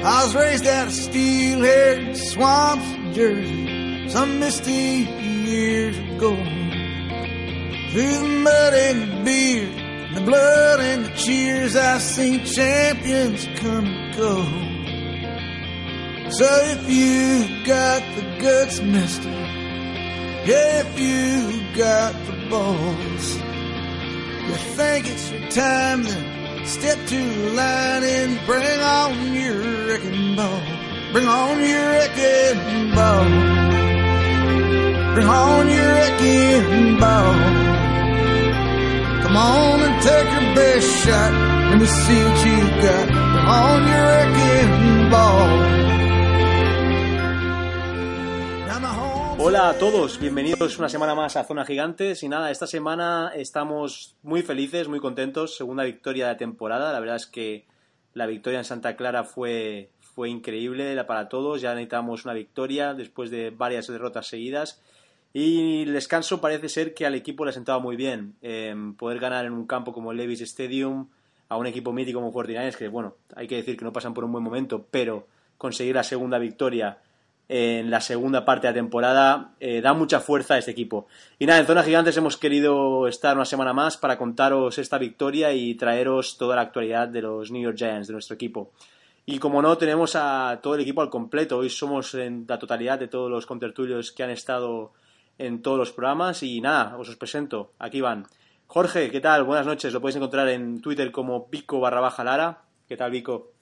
I was raised out of steel-haired swamps of Jersey some misty years ago. Through the mud and the beer, the blood and the cheers, I've seen champions come and go. So if you got the guts, mister, if you got the balls, you think it's your time, then step to the line and bring on your wrecking ball. Bring on your wrecking ball. Bring on your wrecking ball. Come on and take your best shot. Let me see what you got. Bring on your wrecking ball. Hola a todos, bienvenidos una semana más a Zona Gigantes. Y nada, esta semana estamos muy felices, muy contentos, segunda victoria de la temporada, la verdad es que la victoria en Santa Clara fue, fue increíble para todos, ya necesitamos una victoria después de varias derrotas seguidas. Y el descanso parece ser que al equipo le ha sentado muy bien, poder ganar en un campo como el Levis Stadium a un equipo mítico como 49 que bueno, hay que decir que no pasan por un buen momento, pero conseguir la segunda victoria en la segunda parte de la temporada eh, da mucha fuerza a este equipo. Y nada, en Zona Gigantes hemos querido estar una semana más para contaros esta victoria y traeros toda la actualidad de los New York Giants, de nuestro equipo. Y como no, tenemos a todo el equipo al completo. Hoy somos en la totalidad de todos los contertulios que han estado en todos los programas. Y nada, os os presento. Aquí van. Jorge, ¿qué tal? Buenas noches. Lo podéis encontrar en Twitter como Vico barra baja Lara. ¿Qué tal, Vico?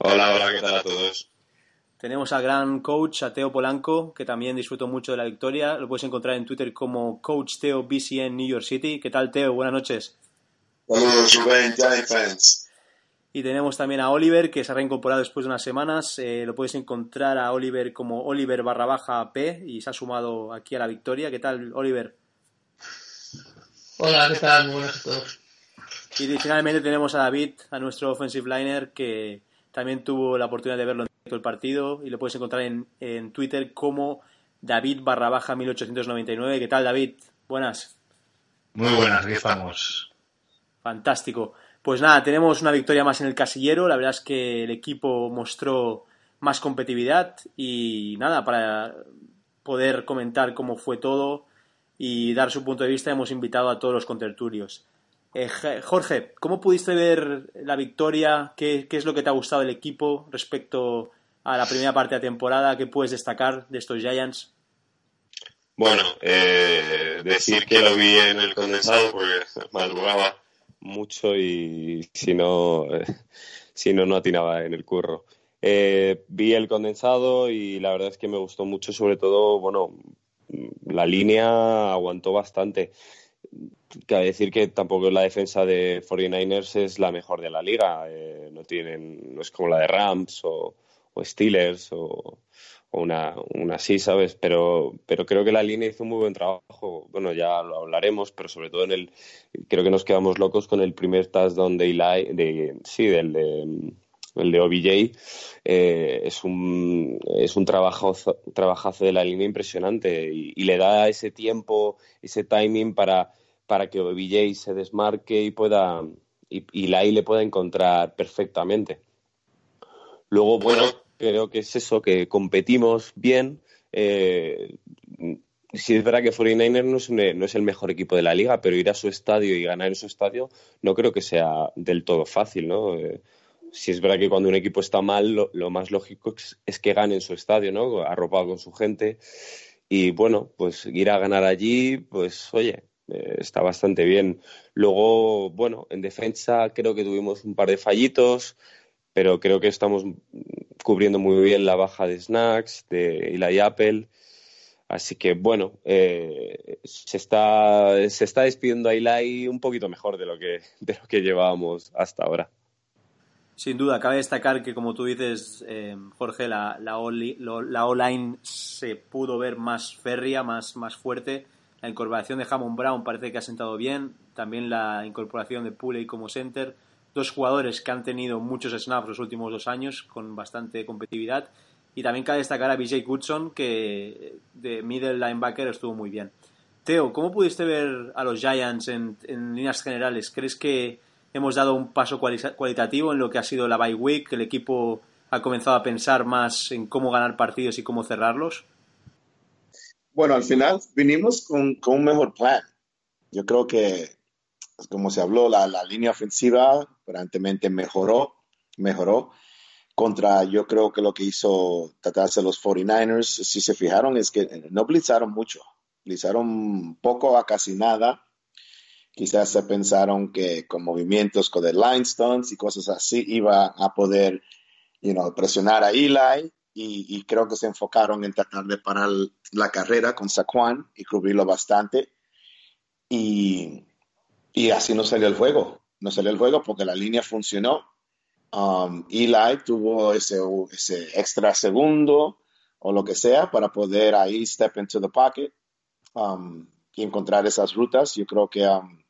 Hola, hola, ¿qué tal a todos? Tenemos al gran coach, a Teo Polanco, que también disfrutó mucho de la victoria. Lo puedes encontrar en Twitter como Coach Teo BCN New York City. ¿Qué tal, Teo? Buenas noches. Saludos, fans. Y tenemos también a Oliver, que se ha reincorporado después de unas semanas. Eh, lo puedes encontrar a Oliver como Oliver barra baja P y se ha sumado aquí a la victoria. ¿Qué tal, Oliver? Hola, ¿qué tal? buenas a todos. Y finalmente tenemos a David, a nuestro offensive liner, que también tuvo la oportunidad de verlo el partido y lo puedes encontrar en, en Twitter como David barra baja 1899. ¿Qué tal, David? Buenas. Muy buenas, aquí estamos. Fantástico. Pues nada, tenemos una victoria más en el casillero. La verdad es que el equipo mostró más competitividad y nada, para poder comentar cómo fue todo y dar su punto de vista hemos invitado a todos los contertulios. Eh, Jorge, ¿cómo pudiste ver la victoria? ¿Qué, ¿Qué, es lo que te ha gustado del equipo respecto a la primera parte de la temporada, ¿qué puedes destacar de estos Giants? Bueno, eh, decir que lo vi en el condensado porque madrugaba mucho y si no, eh, si no, no atinaba en el curro. Vi el condensado y la verdad es que me gustó mucho, sobre todo, bueno, la línea aguantó bastante. Cabe decir que tampoco la defensa de 49ers es la mejor de la liga. no tienen, no es como la de Rams o, o Steelers o, una, una, así, ¿sabes? Pero, pero creo que la línea hizo un muy buen trabajo. Bueno, ya lo hablaremos, pero sobre todo en el. Creo que nos quedamos locos con el primer touchdown de Eli, de, sí, del de, el de OBJ. Eh, es un, es un trabajazo, trabajazo de la línea impresionante y, le da ese tiempo, ese timing para, para que OBJ se desmarque y pueda. Y, y Eli le pueda encontrar perfectamente. Luego, bueno, creo que es eso, que competimos bien. Eh, si es verdad que 49ers no es, no es, el mejor equipo de la liga, pero ir a su estadio y ganar en su estadio no creo que sea del todo fácil, ¿no? Eh, si es verdad que cuando un equipo está mal, lo, más lógico es, que gane en su estadio, ¿no? Arropado con su gente. Y bueno, pues ir a ganar allí, pues oye, eh, está bastante bien. Luego, bueno, en defensa creo que tuvimos un par de fallitos pero creo que estamos cubriendo muy bien la baja de Snacks, de Eli Apple. Así que bueno, eh, se, está, se está despidiendo a Eli un poquito mejor de lo que, de lo que llevábamos hasta ahora. Sin duda, cabe destacar que, como tú dices, eh, Jorge, la, la O-line se pudo ver más férrea, más, más fuerte. La incorporación de Hammond Brown parece que ha sentado bien. También la incorporación de Pulley como center dos jugadores que han tenido muchos snaps los últimos dos años con bastante competitividad. Y también cabe destacar a BJ Goodson, que de middle linebacker estuvo muy bien. Teo, ¿cómo pudiste ver a los Giants en, líneas generales? ¿Crees que hemos dado un paso cualitativo en lo que ha sido la bye week? ¿El equipo ha comenzado a pensar más en cómo ganar partidos y cómo cerrarlos? Bueno, al final vinimos con, con un mejor plan. Yo creo que, como se habló, la, la línea ofensiva aparentemente mejoró, mejoró contra yo creo que lo que hizo tratarse los 49ers, si se fijaron, es que no blitzaron mucho, blitzaron poco a casi nada. Quizás se pensaron que con movimientos con el line y cosas así iba a poder you know, presionar a Eli y, creo que se enfocaron en tratar de parar la carrera con Saquon y cubrirlo bastante. Y, y así no salió el juego. No salió el juego porque la línea funcionó um, Eli tuvo ese, ese extra segundo o lo que sea para poder ahí step into the pocket um, y encontrar esas rutas. Yo creo que, um,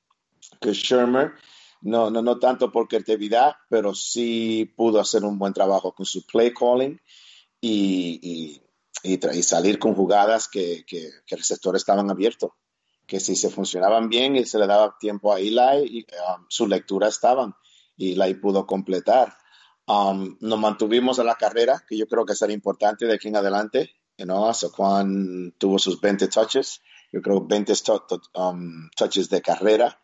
que Shermer, no, no, no tanto por creatividad, pero sí pudo hacer un buen trabajo con su play calling y, y, y, salir con jugadas que, que, el receptor estaban abiertos que si se funcionaban bien y se le daba tiempo a Eli, y, um, su lectura estaban y la pudo completar. Um, nos mantuvimos a la carrera, que yo creo que será importante de aquí en adelante. You know, Saquon tuvo sus 20 touches, yo creo 20 um, touches de carrera,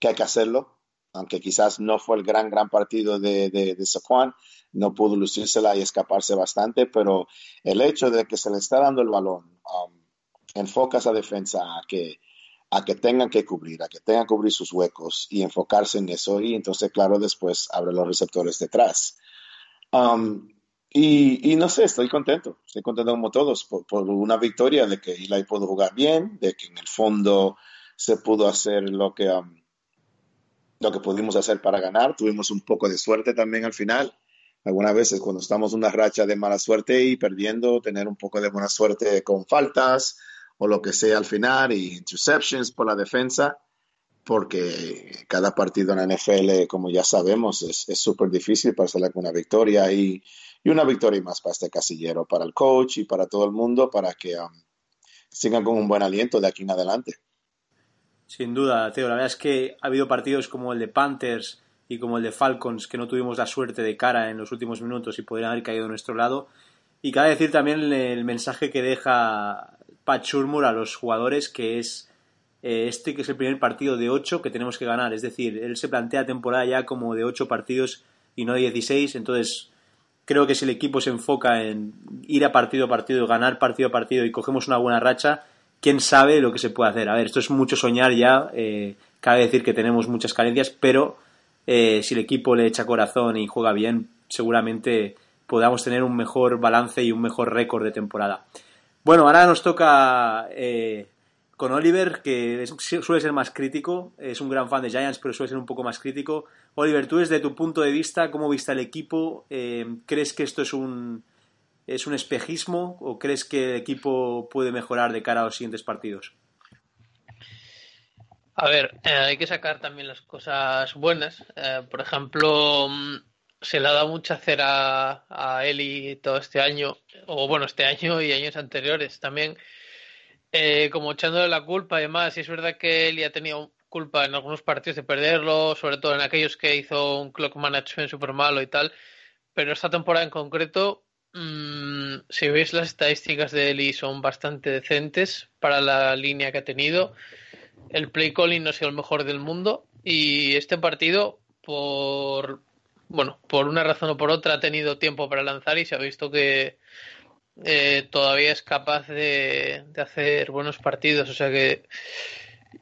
que hay que hacerlo, aunque quizás no fue el gran, gran partido de, de, de Saquon, no pudo lucírsela y escaparse bastante, pero el hecho de que se le está dando el balón um, enfoca esa defensa a que a que tengan que cubrir, a que tengan que cubrir sus huecos y enfocarse en eso y entonces, claro, después abre los receptores detrás. Um, y, no sé, estoy contento, estoy contento como todos por, una victoria de que Eli pudo jugar bien, de que en el fondo se pudo hacer lo que, um, lo que pudimos hacer para ganar. Tuvimos un poco de suerte también al final. Algunas veces cuando estamos en una racha de mala suerte y perdiendo, tener un poco de buena suerte con faltas, o lo que sea al final y interceptions por la defensa, porque cada partido en la NFL, como ya sabemos, es súper difícil para salir con una victoria y, y, una victoria más para este casillero, para el coach y para todo el mundo, para que um, sigan con un buen aliento de aquí en adelante. Sin duda, Teo, la verdad es que ha habido partidos como el de Panthers y como el de Falcons que no tuvimos la suerte de cara en los últimos minutos y podrían haber caído a nuestro lado. Y cabe decir también el mensaje que deja Pat a los jugadores que es eh, este que es el primer partido de 8 que tenemos que ganar. Es decir, él se plantea temporada ya como de 8 partidos y no de 16. Entonces, creo que si el equipo se enfoca en ir a partido a partido, ganar partido a partido y cogemos una buena racha, quién sabe lo que se puede hacer. A ver, esto es mucho soñar ya. Eh, cabe decir que tenemos muchas carencias, pero eh, si el equipo le echa corazón y juega bien, seguramente podamos tener un mejor balance y un mejor récord de temporada. Bueno, ahora nos toca eh, con Oliver, que suele ser más crítico, es un gran fan de Giants, pero suele ser un poco más crítico. Oliver, tú desde tu punto de vista, ¿cómo viste el equipo? ¿Crees que esto es un, es un espejismo o crees que el equipo puede mejorar de cara a los siguientes partidos? A ver, eh, hay que sacar también las cosas buenas. por ejemplo, mm, se le ha dado mucha cera a Eli todo este año, o bueno, este año y años anteriores también, eh, como echándole la culpa. Además, y es verdad que Eli ha tenido culpa en algunos partidos de perderlo, sobre todo en aquellos que hizo un clock management súper malo y tal, pero esta temporada en concreto, mmm, si veis las estadísticas de Eli son bastante decentes para la línea que ha tenido. El play calling no ha sido el mejor del mundo y este partido, por, bueno, por una razón o por otra ha tenido tiempo para lanzar y se ha visto que eh, todavía es capaz de, hacer buenos partidos. O sea que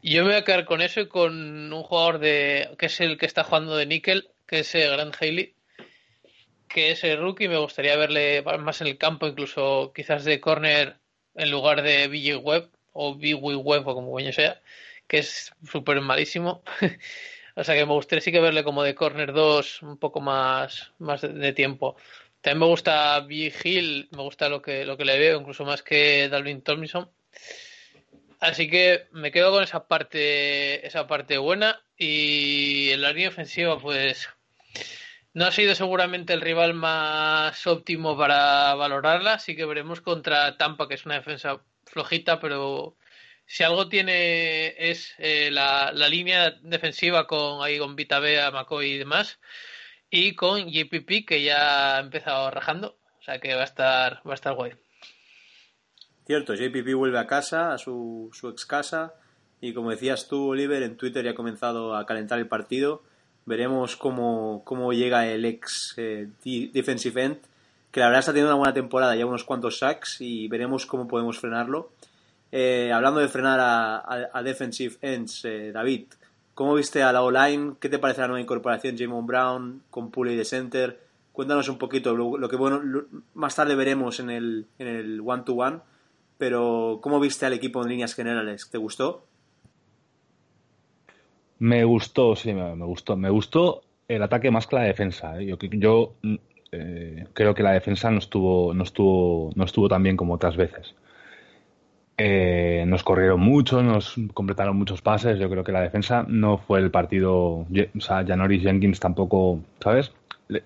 yo me voy a quedar con eso y con un jugador de que es el que está jugando de níquel, que es Grant Haley, que es el rookie. Me gustaría verle más en el campo, incluso quizás de corner en lugar de BJ Webb o BW Webb o como coño sea, que es súper malísimo. O sea que me gustaría sí que verle como de corner 2 un poco más, más de, tiempo. También me gusta Hill, me gusta lo que, lo que le veo, incluso más que Dalvin Tomlinson. Así que me quedo con esa parte, esa parte buena. Y en la línea ofensiva, pues no ha sido seguramente el rival más óptimo para valorarla. Así que veremos contra Tampa, que es una defensa flojita, pero si algo tiene es eh, la, línea defensiva con ahí con Vita McCoy y demás. Y con JPP que ya ha empezado rajando, o sea que va a estar, va a estar guay. Cierto, JPP vuelve a casa, a su, su ex casa, y como decías tú, Oliver, en Twitter ya ha comenzado a calentar el partido. Veremos cómo, cómo llega el ex eh, defensive end, que la verdad está teniendo una buena temporada, ya unos cuantos sacks, y veremos cómo podemos frenarlo. Eh, hablando de frenar a, defensive ends, eh, David, ¿cómo viste a la O-line? ¿Qué te parece la nueva incorporación Jamon Brown con Pulley de center? Cuéntanos un poquito lo, que bueno más tarde veremos en el en el one to one, pero ¿cómo viste al equipo en líneas generales? ¿Te gustó? Me gustó, sí, me, gustó. Me gustó el ataque más que la defensa. ¿eh? Yo, yo creo que la defensa no estuvo, no estuvo, no estuvo tan bien como otras veces. Eh, nos corrieron mucho, nos completaron muchos pases. Yo creo que la defensa no fue el partido. O sea, Janoris Jenkins tampoco, ¿sabes?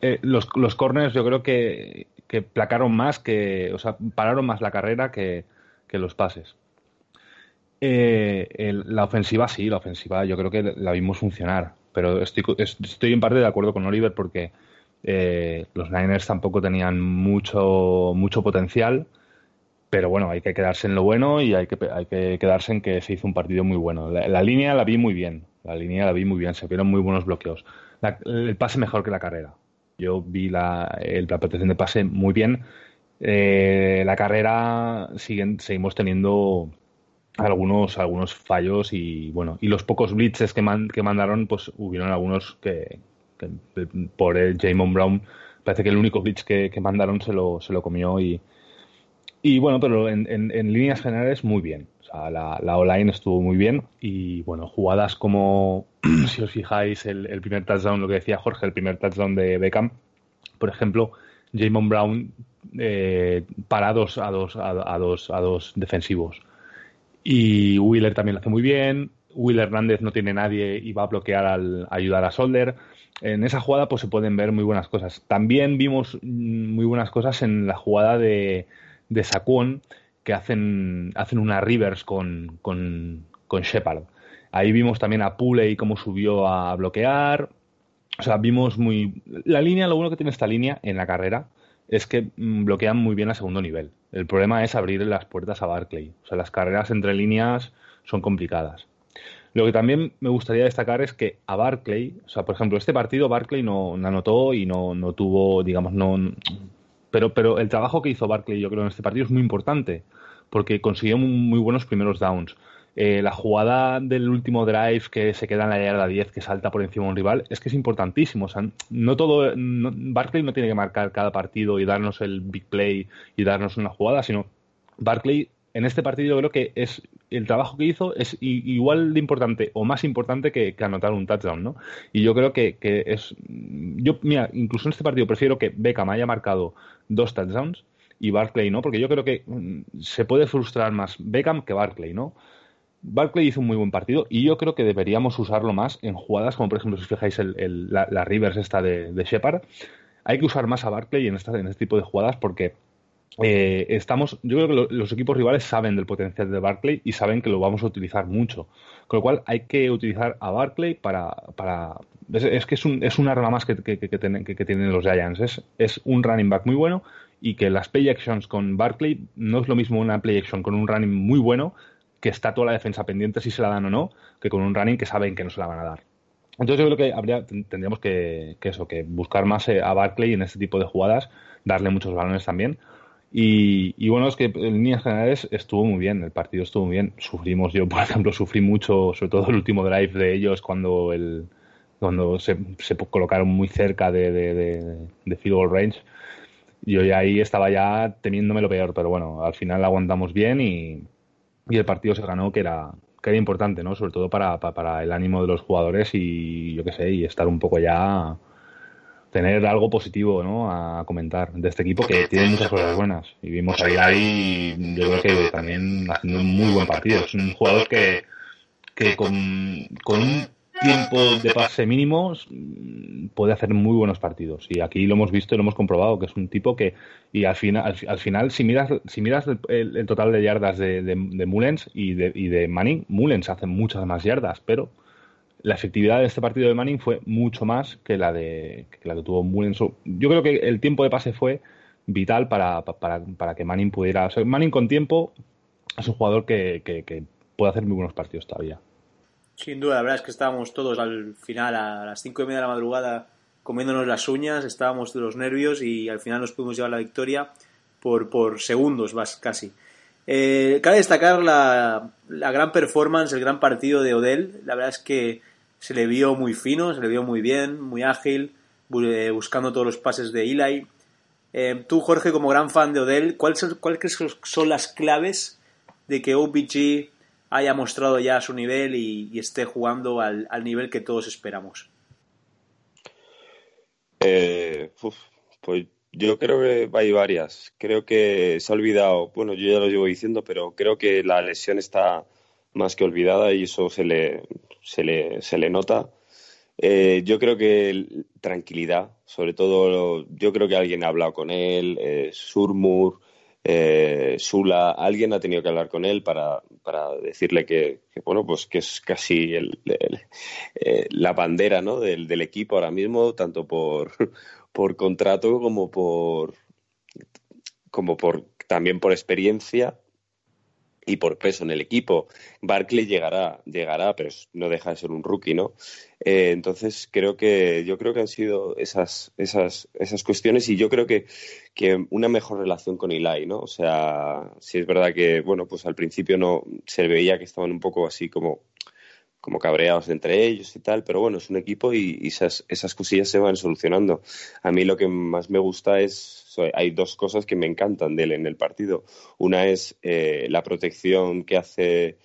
Eh, los, los corners yo creo que, que, placaron más, que, o sea, pararon más la carrera que, que los pases. Eh, la ofensiva sí, la ofensiva yo creo que la vimos funcionar, pero estoy, estoy en parte de acuerdo con Oliver porque los Niners tampoco tenían mucho, mucho potencial pero bueno, hay que quedarse en lo bueno y hay que, hay que quedarse en que se hizo un partido muy bueno. La, línea la vi muy bien, la línea la vi muy bien, se vieron muy buenos bloqueos. el pase mejor que la carrera. Yo vi la, la protección de pase muy bien. Eh, la carrera siguen, seguimos teniendo algunos, algunos fallos y bueno, y los pocos blitzes que, que mandaron, pues hubieron algunos que, por el Jamon Brown parece que el único blitz que, que mandaron se lo, se lo comió y, y bueno, pero en, en, líneas generales muy bien. O sea, la, la online estuvo muy bien y bueno, jugadas como, si os fijáis, el, primer touchdown, lo que decía Jorge, el primer touchdown de Beckham, por ejemplo, Jamon Brown eh, parados a dos, a, dos, a dos defensivos. Y Wheeler también lo hace muy bien. Will Hernández no tiene nadie y va a bloquear al ayudar a Solder. En esa jugada pues se pueden ver muy buenas cosas. También vimos mm, muy buenas cosas en la jugada de, de Saquon que hacen, hacen una Rivers con, con, con Shepard. Ahí vimos también a Puley cómo subió a bloquear. O sea, vimos muy. La línea, lo bueno que tiene esta línea en la carrera es que mm, bloquean muy bien a segundo nivel. El problema es abrir las puertas a Barclay. O sea, las carreras entre líneas son complicadas. Lo que también me gustaría destacar es que a Barclay, o sea, por ejemplo, este partido Barclay no, no anotó y no, no tuvo, digamos, no, pero, pero el trabajo que hizo Barkley, yo creo, en este partido es muy importante, porque consiguió muy, buenos primeros downs. Eh, la jugada del último drive que se queda en la yarda 10, que salta por encima de un rival, es que es importantísimo. No todo. Barkley no tiene que marcar cada partido y darnos el big play y darnos una jugada, sino Barkley en este partido creo que es el trabajo que hizo es igual de importante o más importante que, anotar un touchdown, ¿no? Y yo creo que, es yo mira, incluso en este partido prefiero que Beckham haya marcado dos touchdowns y Barclay no, porque yo creo que mm, se puede frustrar más Beckham que Barclay, ¿no? Barclay hizo un muy buen partido y yo creo que deberíamos usarlo más en jugadas como por ejemplo si fijáis el, la, Rivers esta de, de Shepard hay que usar más a Barclay en este tipo de jugadas porque eh, estamos, yo creo que los equipos rivales saben del potencial de Barclay y saben que lo vamos a utilizar mucho. Con lo cual hay que utilizar a Barclay para... para es, que es un, es un arma más que, que, que, tienen los Giants. Es, es un running back muy bueno y que las play actions con Barclay no es lo mismo una play action con un running muy bueno que está toda la defensa pendiente si se la dan o no, que con un running que saben que no se la van a dar. Entonces yo creo que habría, tendríamos que, eso, que buscar más eh, a Barclay en este tipo de jugadas, darle muchos balones también, y, bueno, es que en líneas generales estuvo muy bien, el partido estuvo muy bien. Sufrimos, yo por ejemplo, sufrí mucho, sobre todo el último drive de ellos cuando el cuando se, colocaron muy cerca de, de, de, field goal range. Yo ya ahí estaba ya temiéndome lo peor, pero bueno, al final aguantamos bien y, y el partido se ganó, que era, que era importante, ¿no? Sobre todo para, para, para el ánimo de los jugadores y yo qué sé, y estar un poco ya tener algo positivo ¿no? a comentar de este equipo que tiene muchas cosas buenas. Y vimos ahí, ahí yo creo que también haciendo un muy buen partido. Es un jugador que, que con, con un tiempo de pase mínimo puede hacer muy buenos partidos. Y aquí lo hemos visto y lo hemos comprobado, que es un tipo que, y al final, al, final si miras, si miras el, total de yardas de, de, Mullens y de, y de Manning, Mullens hace muchas más yardas, pero la efectividad de este partido de Manning fue mucho más que la de que la que tuvo Mullens. Yo creo que el tiempo de pase fue vital para, para, que Manning pudiera. O Manning con tiempo es un jugador que, que, puede hacer muy buenos partidos todavía. Sin duda, la verdad es que estábamos todos al final, a las cinco y media de la madrugada, comiéndonos las uñas, estábamos de los nervios y al final nos pudimos llevar la victoria por, por segundos más casi. Eh, cabe destacar la, la, gran performance, el gran partido de Odell. La verdad es que se le vio muy fino, se le vio muy bien, muy ágil, eh, buscando todos los pases de Eli. Eh, tú, Jorge, como gran fan de Odell, ¿cuáles cuál crees son las claves de que OBG haya mostrado ya su nivel y, esté jugando al, nivel que todos esperamos? Eh, pues yo creo que hay varias. Creo que se ha olvidado, bueno, yo ya lo llevo diciendo, pero creo que la lesión está más que olvidada y eso se le, se le, se le nota. Eh, yo creo que tranquilidad, sobre todo, yo creo que alguien ha hablado con él, eh, Surmur, eh, Sula, alguien ha tenido que hablar con él para, para decirle que, bueno, pues que es casi eh, la bandera ¿no? del, del, equipo ahora mismo, tanto por, por contrato como por, como por también por experiencia y por peso en el equipo. Barkley llegará, llegará, pero no deja de ser un rookie, ¿no? Eh, entonces creo que yo creo que han sido esas, esas, esas cuestiones y yo creo que, que una mejor relación con Eli, ¿no? O sea, si es verdad que, bueno, pues al principio no se veía que estaban un poco así como como cabreados entre ellos y tal, pero bueno, es un equipo y, esas, esas cosillas se van solucionando. A mí lo que más me gusta es, hay dos cosas que me encantan de él en el partido. Una es eh, la protección que hace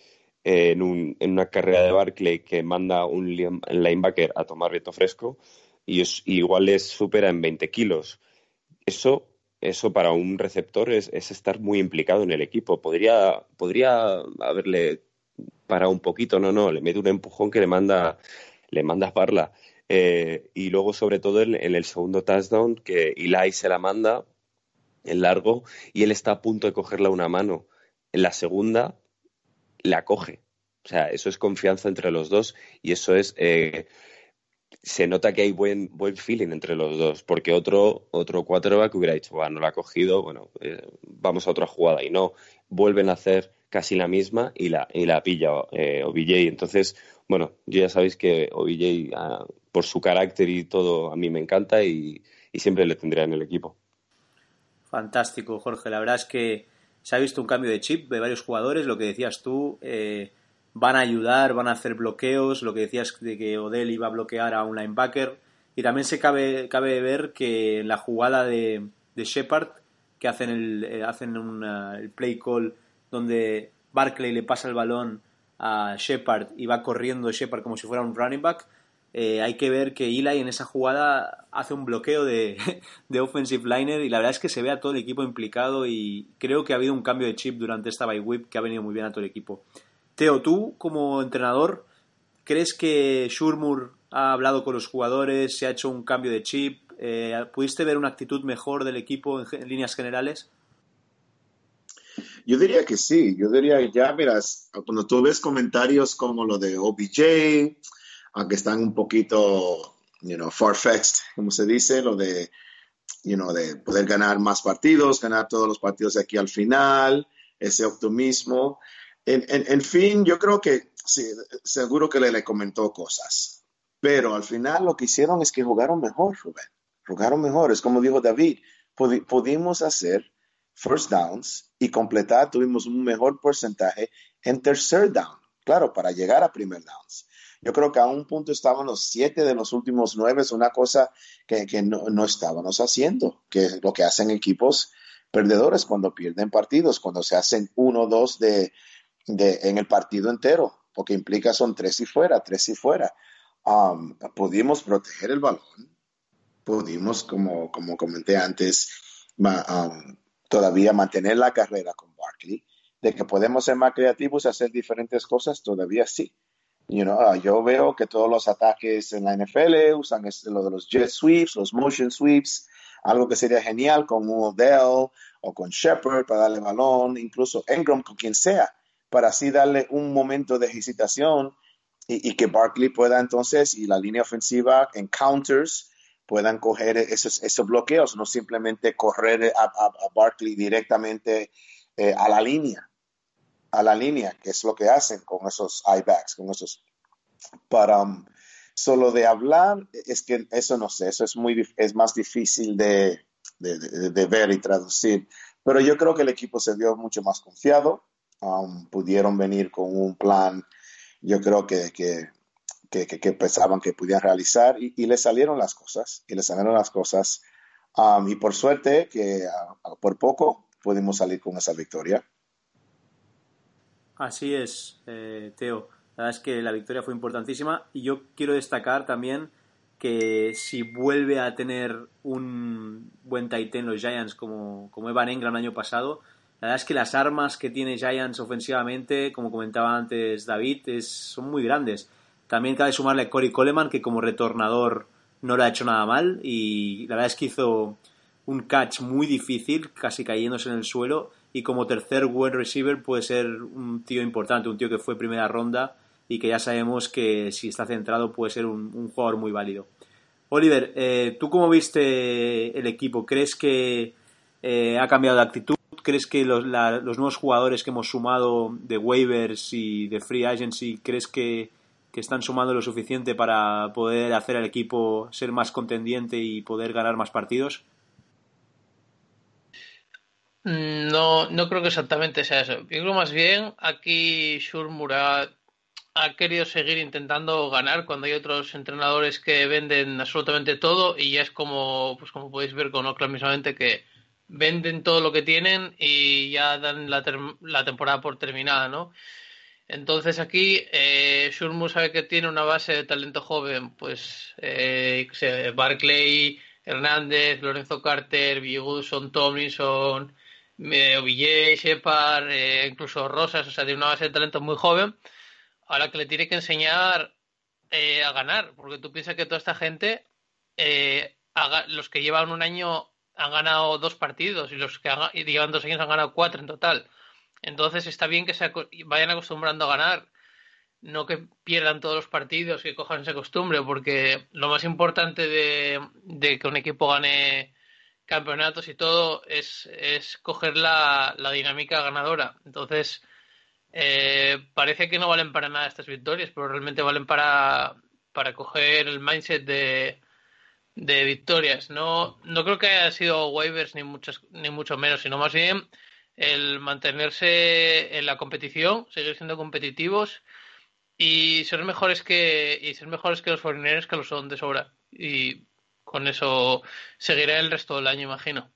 eh, en, un, en, una carrera de Barclay que manda un linebacker a tomar reto fresco y, es, igual les supera en 20 kilos. Eso eso para un receptor es, es, estar muy implicado en el equipo. Podría, podría haberle para un poquito, no, no, le mete un empujón que le manda, le manda a Parla. Eh, y luego, sobre todo, en, el segundo touchdown, que Eli se la manda en largo y él está a punto de cogerla una mano. En la segunda, la coge. O sea, eso es confianza entre los dos y eso es. Eh, se nota que hay buen, buen feeling entre los dos, porque otro, otro quarterback hubiera dicho, bueno, no la ha cogido, bueno, eh, vamos a otra jugada y no, vuelven a hacer casi la misma y la, y la pilla eh. Entonces, bueno, yo ya sabéis que OBJ, ah, por su carácter y todo, a mí me encanta y, siempre le tendría en el equipo. Fantástico, Jorge. La verdad es que se ha visto un cambio de chip de varios jugadores, lo que decías tú. Eh, van a ayudar, van a hacer bloqueos, lo que decías de que Odell iba a bloquear a un linebacker. Y también se cabe, cabe ver que en la jugada de, Shepard, que hacen el, eh, hacen el play call donde Barclay le pasa el balón a Shepard y va corriendo Shepard como si fuera un running back, eh, hay que ver que Eli en esa jugada hace un bloqueo de, de, offensive liner y la verdad es que se ve a todo el equipo implicado y creo que ha habido un cambio de chip durante esta bye whip que ha venido muy bien a todo el equipo. Teo, tú como entrenador, ¿crees que Shurmur ha hablado con los jugadores, se ha hecho un cambio de chip? Eh, ¿Pudiste ver una actitud mejor del equipo en líneas generales? Yo diría que sí, yo diría ya, miras, cuando tú ves comentarios como lo de OBJ, aunque están un poquito, you know, far-fetched, como se dice, lo de, you know, de poder ganar más partidos, ganar todos los partidos de aquí al final, ese optimismo. En, en, fin, yo creo que sí, seguro que le, le comentó cosas, pero al final lo que hicieron es que jugaron mejor, Rubén, jugaron mejor, es como dijo David, pudimos hacer first downs y completar, tuvimos un mejor porcentaje en tercer down, claro, para llegar a primer downs. Yo creo que a un punto estaban los siete de los últimos nueve, es una cosa que, no, estábamos haciendo, que es lo que hacen equipos perdedores cuando pierden partidos, cuando se hacen uno o dos de, en el partido entero, porque implica son tres y fuera, tres y fuera. Um, pudimos proteger el balón, pudimos, como, como comenté antes, um, todavía mantener la carrera con Barkley, de que podemos ser más creativos y hacer diferentes cosas, todavía sí. You know, ah, yo veo que todos los ataques en la NFL usan lo de los jet sweeps, los motion sweeps, algo que sería genial con Odell o con Shepard para darle balón, incluso Engram con quien sea, para así darle un momento de hesitación y, que Barkley pueda entonces y la línea ofensiva en counters puedan coger esos, esos bloqueos, no simplemente correr a, a, Barkley directamente eh, a la línea, a la línea, que es lo que hacen con esos I-backs, con esos. Para um, solo de hablar, es que eso no sé, eso es, muy, es más difícil de, de, ver y traducir. Pero yo creo que el equipo se dio mucho más confiado, um, pudieron venir con un plan, yo creo que, que que, pensaban que podían realizar y, y les salieron las cosas, y les salieron las cosas. Um, y por suerte que por poco pudimos salir con esa victoria. Así es, eh, Teo. La verdad es que la victoria fue importantísima y yo quiero destacar también que si vuelve a tener un buen Titan los Giants como, como Evan Engram el año pasado, la verdad es que las armas que tiene Giants ofensivamente, como comentaba antes David, es, son muy grandes. También cabe sumarle a Corey Coleman, que como retornador no lo ha hecho nada mal y la verdad es que hizo un catch muy difícil, casi cayéndose en el suelo y como tercer wide receiver puede ser un tío importante, un tío que fue primera ronda y que ya sabemos que si está centrado puede ser un, jugador muy válido. Oliver, eh, ¿tú cómo viste el equipo? ¿Crees que eh, ha cambiado de actitud? ¿Crees que los, los, nuevos jugadores que hemos sumado de waivers y de free agency, crees que que están sumando lo suficiente para poder hacer al equipo ser más contendiente y poder ganar más partidos? Mm, no, no creo que exactamente sea eso. Yo creo más bien aquí Shurmura ha querido seguir intentando ganar cuando hay otros entrenadores que venden absolutamente todo y ya es como, pues como podéis ver con Oakland mismamente que venden todo lo que tienen y ya dan la, la temporada por terminada, ¿no? Entonces aquí eh, Shurmur sabe que tiene una base de talento joven, pues eh, Barclay, Hernández, Lorenzo Carter, Son Tomlinson, eh, Shepard, eh, incluso Rosas, o sea, tiene una base de talento muy joven, a la que le tiene que enseñar eh, a ganar, porque tú piensas que toda esta gente, los que llevan un año han ganado dos partidos y los que llevan dos años han ganado cuatro en total. Entonces está bien que se vayan acostumbrando a ganar, no que pierdan todos los partidos, que cojan esa costumbre, porque lo más importante de, que un equipo gane campeonatos y todo es, es coger la, dinámica ganadora. Entonces, eh, parece que no valen para nada estas victorias, pero realmente valen para, para coger el mindset de, de victorias. No, no creo que haya sido waivers ni, muchas, ni mucho menos, sino más bien el mantenerse en la competición, seguir siendo competitivos y ser mejores que y ser mejores que los foreigners que lo son de sobra. Y con eso seguirá el resto del año imagino.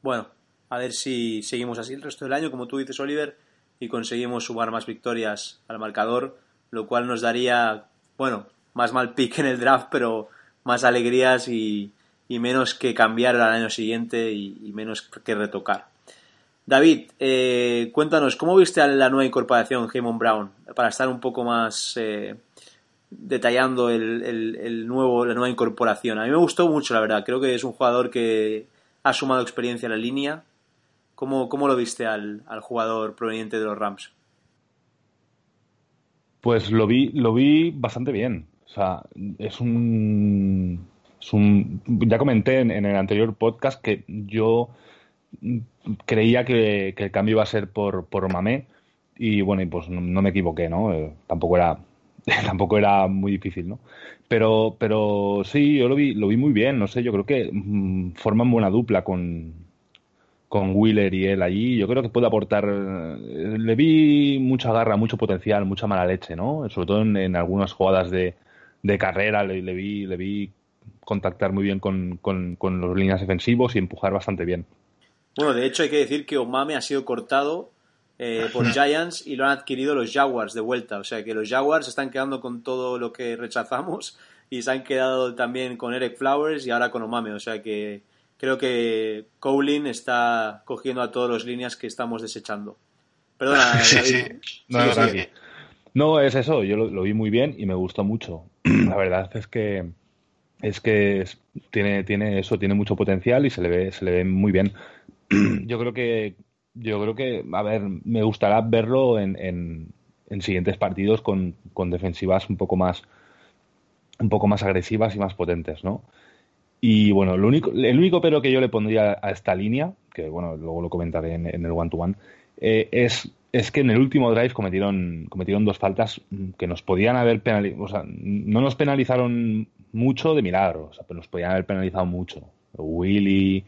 Bueno a ver si seguimos así el resto del año como tú dices Oliver y conseguimos sumar más victorias al marcador lo cual nos daría bueno más mal pick en el draft pero más alegrías y, menos que cambiar al año siguiente y menos que retocar David, eh, cuéntanos, ¿cómo viste a la nueva incorporación, Jamon Brown? Para estar un poco más eh, detallando el, nuevo, la nueva incorporación. A mí me gustó mucho, la verdad. Creo que es un jugador que ha sumado experiencia a la línea. ¿Cómo, cómo lo viste al, jugador proveniente de los Rams? Pues lo vi, lo vi bastante bien. O sea, es un, ya comenté en, el anterior podcast que yo creía que, el cambio iba a ser por, por Mamé y bueno, y pues no, me equivoqué, ¿no? Eh, tampoco era tampoco era muy difícil, ¿no? Pero, pero sí, yo lo vi, lo vi muy bien, no sé, yo creo que mm, forman buena dupla con, con Wheeler y él allí. Yo creo que puede aportar. Eh, le vi mucha garra, mucho potencial, mucha mala leche, ¿no? Sobre todo en, algunas jugadas de, de carrera le, le, vi, le vi contactar muy bien con, con, con los líneas defensivos y empujar bastante bien. Bueno, de hecho hay que decir que Omame ha sido cortado eh, por Giants y lo han adquirido los Jaguars de vuelta. O sea que los Jaguars están quedando con todo lo que rechazamos y se han quedado también con Eric Flowers y ahora con Omame. O sea que creo que Cowling está cogiendo a todas las líneas que estamos desechando. Perdona, No, es eso, yo lo, vi muy bien y me gustó mucho. La verdad es que es que tiene, tiene eso, tiene mucho potencial y se le ve, se le ve muy bien. yo creo que yo creo que, a ver, me gustará verlo en, en siguientes partidos con, con defensivas un poco más un poco más agresivas y más potentes, ¿no? Y bueno, lo único, el único pero que yo le pondría a esta línea, que bueno, luego lo comentaré en, el one-to-one, eh, es, es que en el último drive cometieron, cometieron dos faltas que nos podían haber penalizado, o sea, no nos penalizaron mucho de milagro, o sea, pero nos podían haber penalizado mucho. Willy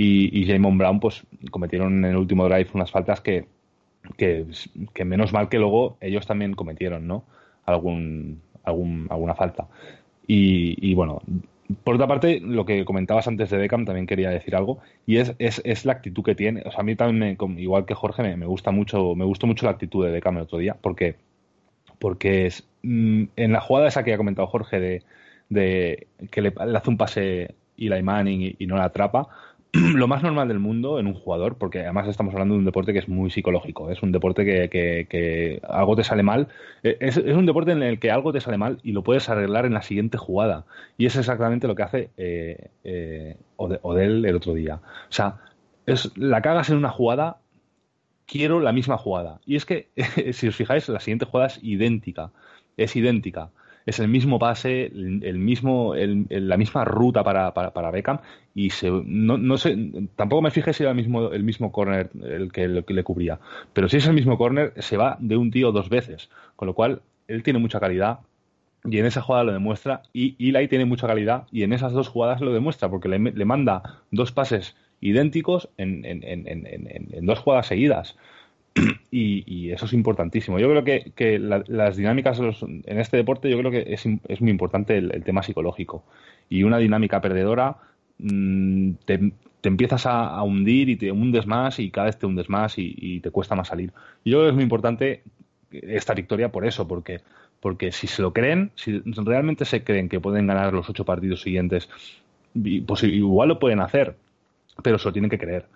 y, y Jamon Brown pues cometieron en el último drive unas faltas que, que, menos mal que luego ellos también cometieron, ¿no? Algún, algún, alguna falta. Y, bueno, por otra parte, lo que comentabas antes de Beckham también quería decir algo, y es, es, es la actitud que tiene. O sea, a mí también, igual que Jorge, me, gusta mucho, me gustó mucho la actitud de Beckham el otro día, porque, porque es, mm, en la jugada esa que ha comentado Jorge de, de que le, hace un pase Eli Manning y no la atrapa, lo más normal del mundo en un jugador, porque además estamos hablando de un deporte que es muy psicológico, es un deporte que, algo te sale mal, eh, es, un deporte en el que algo te sale mal y lo puedes arreglar en la siguiente jugada. Y es exactamente lo que hace eh, eh, Odell el otro día. O sea, es, la cagas en una jugada, quiero la misma jugada. Y es que, si os fijáis, la siguiente jugada es idéntica, es idéntica es el mismo pase, el, mismo, la misma ruta para, Beckham y se, no, no, sé, tampoco me fijé si era el mismo, el mismo corner el que, le cubría, pero si es el mismo corner se va de un tío dos veces, con lo cual él tiene mucha calidad y en esa jugada lo demuestra y Eli tiene mucha calidad y en esas dos jugadas lo demuestra porque le, le manda dos pases idénticos en, en, en, en, dos jugadas seguidas. Y, eso es importantísimo. Yo creo que, las dinámicas en este deporte, yo creo que es, muy importante el, tema psicológico. Y una dinámica perdedora mm, te, empiezas a, hundir y te hundes más y cada vez te hundes más y, te cuesta más salir. Y yo creo que es muy importante esta victoria por eso, porque, porque si se lo creen, si realmente se creen que pueden ganar los ocho partidos siguientes, pues igual lo pueden hacer, pero se lo tienen que creer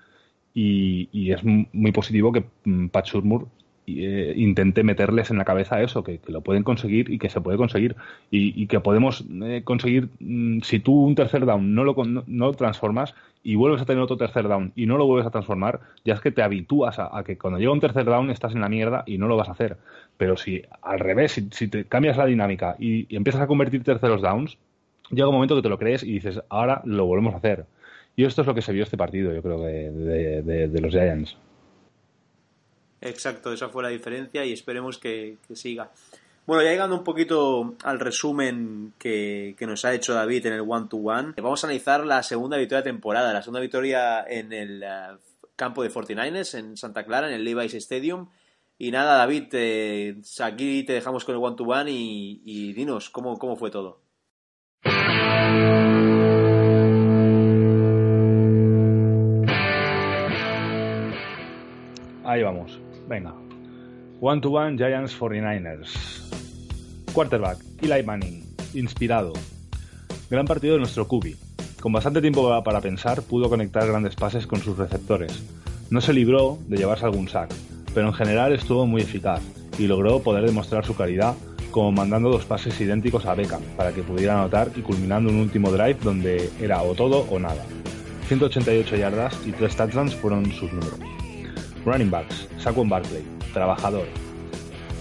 y, es muy positivo que mm, Pat eh, intente meterles en la cabeza eso, que, lo pueden conseguir y que se puede conseguir y, que podemos eh, conseguir, mm, si tú un tercer down no lo, no, lo, transformas y vuelves a tener otro tercer down y no lo vuelves a transformar, ya es que te habitúas a, que cuando llega un tercer down estás en la mierda y no lo vas a hacer. Pero si al revés, si, te cambias la dinámica y, y empiezas a convertir terceros downs, llega un momento que te lo crees y dices, ahora lo volvemos a hacer. Y esto es lo que se vio este partido, yo creo, de, de, los Giants. Exacto, esa fue la diferencia y esperemos que, siga. Bueno, ya llegando un poquito al resumen que, nos ha hecho David en el one-to-one, vamos a analizar la segunda victoria de temporada, la segunda victoria en el eh, campo de 49ers, en Santa Clara, en el Levi's Stadium. Y nada, David, eh, aquí te dejamos con el one-to-one y, y dinos cómo, cómo fue todo. Ahí vamos. Venga. One to one Giants 49ers. Quarterback, Eli Manning. Inspirado. Gran partido de nuestro Cubi. Con bastante tiempo para pensar, pudo conectar grandes pases con sus receptores. No se libró de llevarse algún sack, pero en general estuvo muy eficaz y logró poder demostrar su calidad como mandando dos pases idénticos a Beckham para que pudiera anotar y culminando un último drive donde era o todo o nada. 188 yardas y 3 touchdowns fueron sus números. Running backs, Saquon Barkley, trabajador.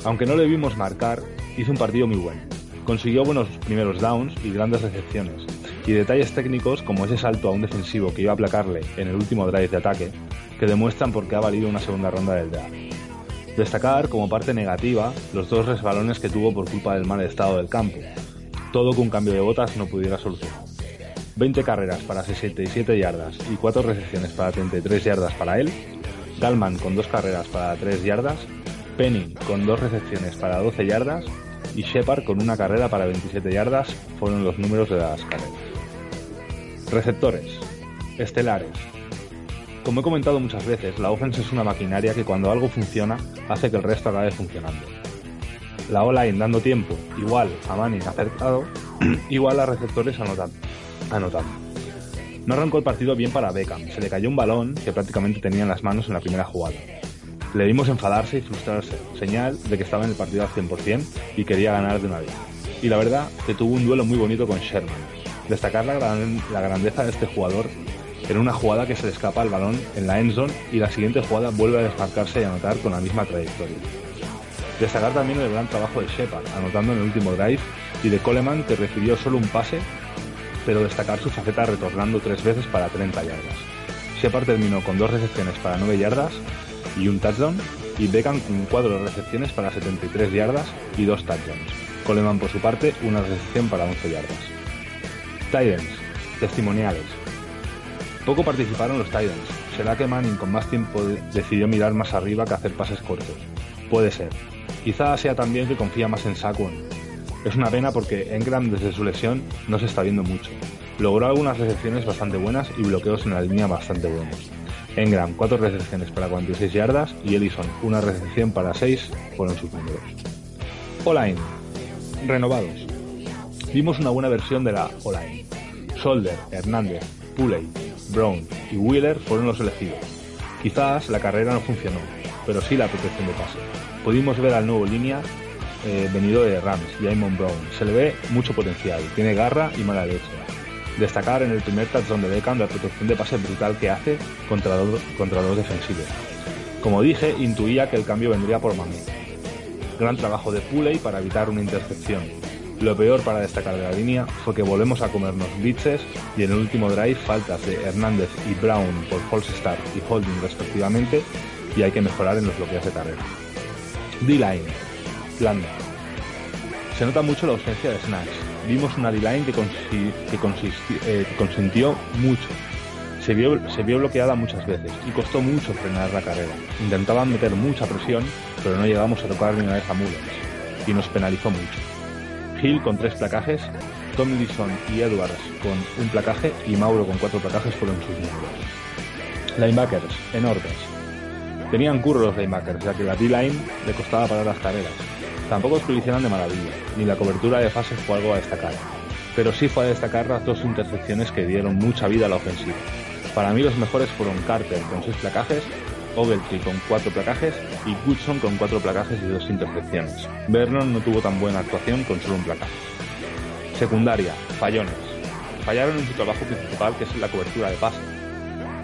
Aunque no le vimos marcar, hizo un partido muy bueno. Consiguió buenos primeros downs y grandes recepciones, y detalles técnicos como ese salto a un defensivo que iba a aplacarle en el último drive de ataque, que demuestran por qué ha valido una segunda ronda del draft. Destacar como parte negativa los dos resbalones que tuvo por culpa del mal estado del campo, todo que un cambio de botas no pudiera solucionar. 20 carreras para 67 yardas y 4 recepciones para 33 yardas para él Dalman con dos carreras para 3 yardas, Penny con dos recepciones para 12 yardas y Shepard con una carrera para 27 yardas fueron los números de las carreras. Receptores. Estelares. Como he comentado muchas veces, la offense es una maquinaria que cuando algo funciona hace que el resto acabe funcionando. La O-line dando tiempo, igual a Manning acertado, igual a receptores anotando. anotando. No arrancó el partido bien para Beckham, se le cayó un balón que prácticamente tenía en las manos en la primera jugada. Le vimos enfadarse y frustrarse, señal de que estaba en el partido al 100% y quería ganar de una vez. Y la verdad que tuvo un duelo muy bonito con Sherman. Destacar la, grandeza de este jugador en una jugada que se le escapa el balón en la endzone y la siguiente jugada vuelve a desmarcarse y anotar con la misma trayectoria. Destacar también el gran trabajo de Shepard, anotando en el último drive, y de Coleman, que recibió solo un pase, pero destacar su faceta retornando tres veces para 30 yardas. Shepard terminó con dos recepciones para 9 yardas y un touchdown, y Beckham con cuatro recepciones para 73 yardas y dos touchdowns. Coleman, por su parte, una recepción para 11 yardas. Titans, testimoniales. Poco participaron los Titans. ¿Será que Manning con más tiempo decidió mirar más arriba que hacer pases cortos? Puede ser. Quizá sea también que confía más en Saquon. Es una pena porque Engram desde su lesión no se está viendo mucho. Logró algunas recepciones bastante buenas y bloqueos en la línea bastante buenos. Engram, 4 recepciones para 46 yardas y Ellison, una recepción para 6 fueron sus números. O-line, renovados. Vimos una buena versión de la O-line. Solder, Hernández, Pulley, Brown y Wheeler fueron los elegidos. Quizás la carrera no funcionó, pero sí la protección de pase. Pudimos ver al nuevo línea eh, venido de Rams, Jamon Brown. Se le ve mucho potencial, tiene garra y mala leche. Destacar en el primer touchdown de Beckham la protección de pase brutal que hace contra, contra los defensivos. Como dije, intuía que el cambio vendría por Mami. Gran trabajo de Pulley para evitar una intercepción. Lo peor para destacar de la línea fue que volvemos a comernos blitzes y en el último drive faltas de Hernández y Brown por false start y holding respectivamente y hay que mejorar en los bloqueos de carrera. D-line, Se nota mucho la ausencia de snacks. Vimos una D-line que, eh, consintió mucho. Se vio, bloqueada muchas veces y costó mucho frenar la carrera. Intentaban meter mucha presión, pero no llegamos a tocar ni una vez a Mullens y nos penalizó mucho. Hill con tres placajes, Tomlinson y Edwards con un placaje y Mauro con cuatro placajes fueron sus números. Linebackers, enormes. Tenían curro los linebackers, ya que la D-line le costaba parar las carreras. Tampoco expedicionan de maravilla, ni la cobertura de fases fue algo a destacar. Pero sí fue a destacar las dos intercepciones que dieron mucha vida a la ofensiva. Para mí los mejores fueron Carter con seis placajes Ogletree con cuatro placajes y Goodson con cuatro placajes y dos intercepciones. Vernon no tuvo tan buena actuación con solo un placaje. Secundaria, fallones. Fallaron en su trabajo principal que es la cobertura de pase.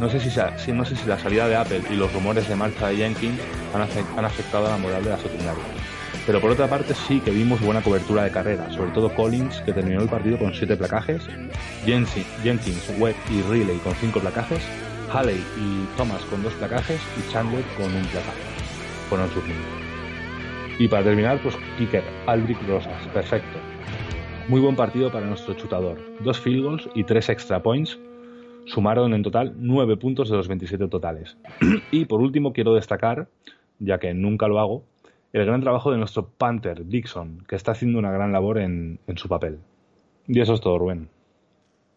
No sé si, no sé si la salida de Apple y los rumores de marcha de Jenkins han, afectado a la moral de la secundaria. Pero por otra parte sí que vimos buena cobertura de carrera, sobre todo Collins, que terminó el partido con siete placajes, Jenkins, Webb y Riley con cinco placajes, Halley y Thomas con dos placajes y Chandler con un placaje. Fueron sus. Y para terminar, pues Kicker, Aldrich Rosas, perfecto. Muy buen partido para nuestro chutador. Dos field goals y tres extra points sumaron en total nueve puntos de los 27 totales. y por último quiero destacar, ya que nunca lo hago, el gran trabajo de nuestro Panther, Dixon, que está haciendo una gran labor en, en su papel. Y eso es todo, Rubén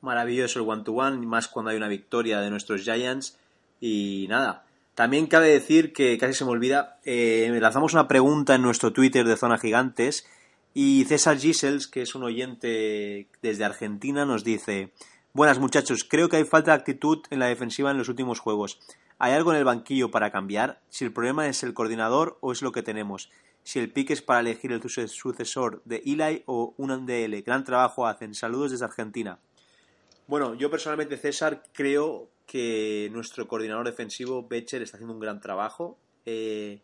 maravilloso el one-to-one, más cuando hay una victoria de nuestros Giants. Y nada, también cabe decir que casi se me olvida, eh, lanzamos una pregunta en nuestro Twitter de Zona Gigantes y César Gisels, que es un oyente desde Argentina, nos dice, buenas muchachos, creo que hay falta de actitud en la defensiva en los últimos juegos. ¿Hay algo en el banquillo para cambiar? Si el problema es el coordinador o es lo que tenemos. Si el pique es para elegir el sucesor de Eli o un DL. Gran trabajo hacen. Saludos desde Argentina. Bueno, yo personalmente, César, creo que nuestro coordinador defensivo, Becher, está haciendo un gran trabajo. Eh,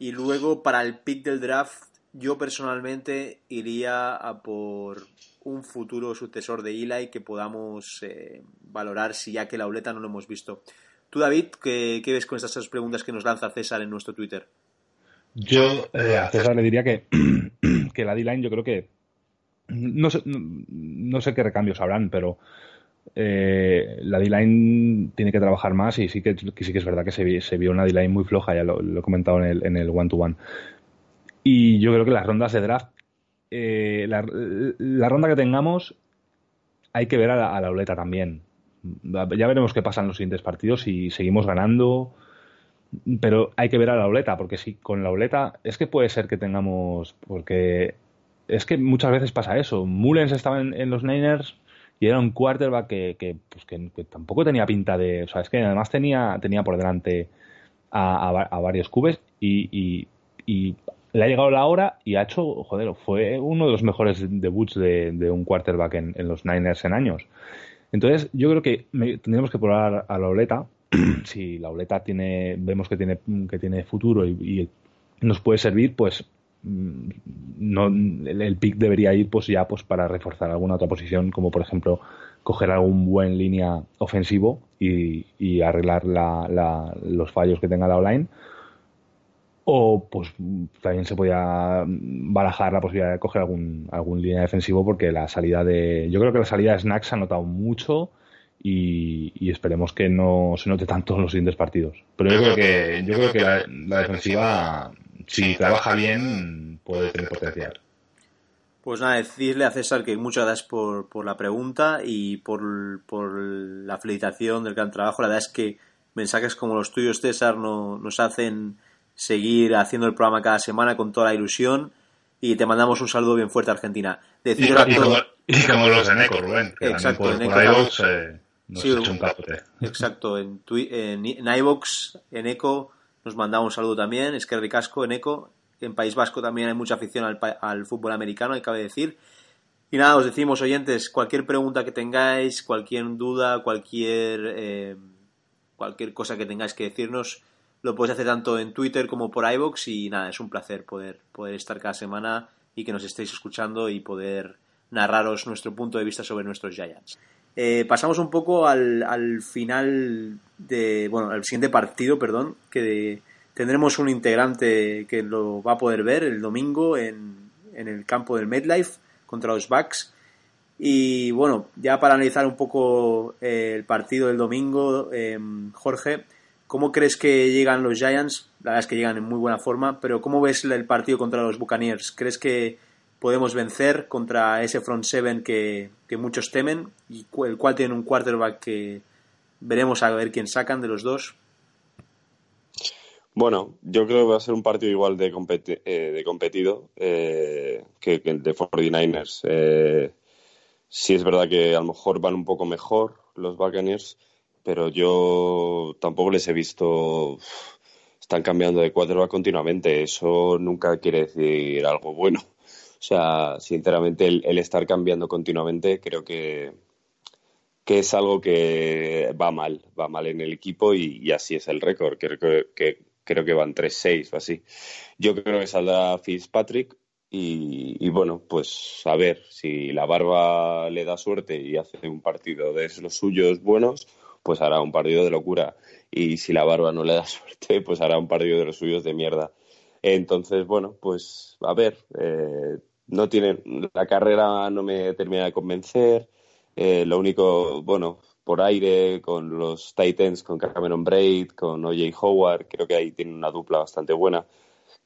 y luego, para el pick del draft, yo personalmente iría a por un futuro sucesor de Eli que podamos eh, valorar si ya que la oleta no lo hemos visto. Tú, David, ¿qué, ves con estas preguntas que nos lanza César en nuestro Twitter? Yo eh, a César le diría que, que la D-Line yo creo que no sé, no sé qué recambios habrán, pero eh, la D-Line tiene que trabajar más y sí que, sí que es verdad que se, vio una D-Line muy floja, ya lo, he comentado en el one-to-one. Y yo creo que las rondas de draft, eh, la, ronda que tengamos, hay que ver a la, a oleta también. Ya veremos qué pasa en los siguientes partidos si seguimos ganando, pero hay que ver a la oleta, porque si con la oleta es que puede ser que tengamos, porque es que muchas veces pasa eso. Mullens estaba en, los Niners y era un quarterback que, pues que, tampoco tenía pinta de. O sea, es que además tenía, tenía por delante a, varios cubes y, le ha llegado la hora y ha hecho, joder, fue uno de los mejores debuts de, de un quarterback en, los Niners en años. Entonces, yo creo que tendríamos que probar a la Oleta. si la Oleta tiene, vemos que tiene, que tiene futuro y, nos puede servir, pues mm, no, el, pick debería ir pues ya pues para reforzar alguna otra posición, como por ejemplo coger algún buen línea ofensivo y, arreglar los fallos que tenga la online. O pues también se podía barajar la posibilidad de coger algún, algún línea defensivo porque la salida de. Yo creo que la salida de Snacks ha notado mucho y, esperemos que no se note tanto en los siguientes partidos. Pero yo creo que, yo creo que la, defensiva, si trabaja bien, puede tener potencial. Pues nada, decirle a César que muchas gracias por, por la pregunta y por, por, la felicitación del gran trabajo. La verdad es que mensajes como los tuyos, César, no, nos hacen seguir haciendo el programa cada semana con toda la ilusión y te mandamos un saludo bien fuerte a Argentina. y, como, los de Neco, Rubén. Exacto, en Exacto, en, en, en iVox, en Eco, nos mandamos un saludo también, es que ricasco en Eco. En País Vasco también hay mucha afición al, fútbol americano, hay cabe decir. Y nada, os decimos, oyentes, cualquier pregunta que tengáis, cualquier duda, cualquier, eh, cualquier cosa que tengáis que decirnos, lo podéis hacer tanto en Twitter como por iVoox y nada, es un placer poder, poder estar cada semana y que nos estéis escuchando y poder narraros nuestro punto de vista sobre nuestros Giants. Eh, pasamos un poco al, al, final de, bueno, al siguiente partido, perdón, que tendremos un integrante que lo va a poder ver el domingo en, en el campo del MedLife contra los Bucks. Y bueno, ya para analizar un poco eh, el partido del domingo, em, Jorge, ¿cómo crees que llegan los Giants? La verdad es que llegan en muy buena forma, pero ¿cómo ves el partido contra los Buccaneers? ¿Crees que podemos vencer contra ese front seven que, muchos temen y el cual tiene un quarterback que veremos a ver quién sacan de los dos. Bueno, yo creo que va a ser un partido igual de, eh, competido eh, que, el de 49ers. Eh, sí es verdad que a lo mejor van un poco mejor los Buccaneers, pero yo tampoco les he visto... Están cambiando de quarterback continuamente. Eso nunca quiere decir algo bueno. O sea, sinceramente, el, estar cambiando continuamente creo que, que es algo que va mal, va mal en el equipo y, así es el récord. Creo que, creo que van 3-6 o así. Yo creo que saldrá Fitzpatrick y, bueno, pues a ver, si la barba le da suerte y hace un partido de los suyos buenos, pues hará un partido de locura. Y si la barba no le da suerte, pues hará un partido de los suyos de mierda. Entonces, bueno, pues a ver, eh, no tiene, la carrera no me termina de convencer. Eh, lo único, bueno, por aire, con los Titans, con Cameron Braid, con OJ Howard, creo que ahí tiene una dupla bastante buena,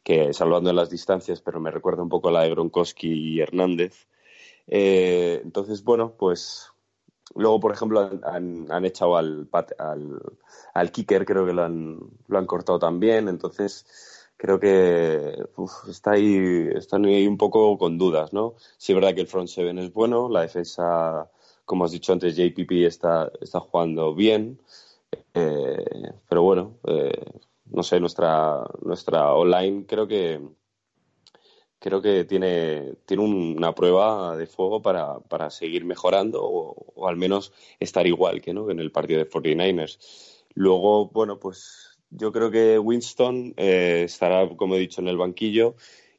que salvando en las distancias, pero me recuerda un poco a la de Gronkowski y Hernández. Eh, entonces, bueno, pues luego, por ejemplo, han, han echado al, al, al, kicker, creo que lo han, lo han cortado también, entonces creo que está ahí, están ahí un poco con dudas, ¿no? Sí es verdad que el front seven es bueno, la defensa, como has dicho antes, JPP está, está jugando bien, eh, pero bueno, eh, no sé, nuestra, nuestra online creo que creo que tiene, tiene una prueba de fuego para, para seguir mejorando o, al menos estar igual que, ¿no? en el partido de 49ers. Luego, bueno, pues yo creo que Winston eh, estará, como he dicho, en el banquillo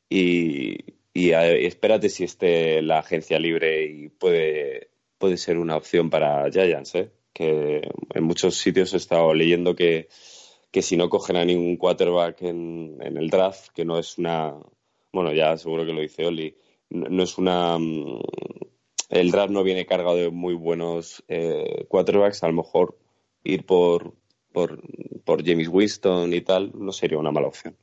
y, espérate si esté la agencia libre y puede, puede ser una opción para Giants, ¿eh? que en muchos sitios he estado leyendo que, que si no cogen a ningún quarterback en, en, el draft, que no es una, bueno, ya seguro que lo dice Oli, no, es una, mm, el draft no viene cargado de muy buenos eh, quarterbacks, a lo mejor ir por, por, por James Winston y tal, no sería una mala opción.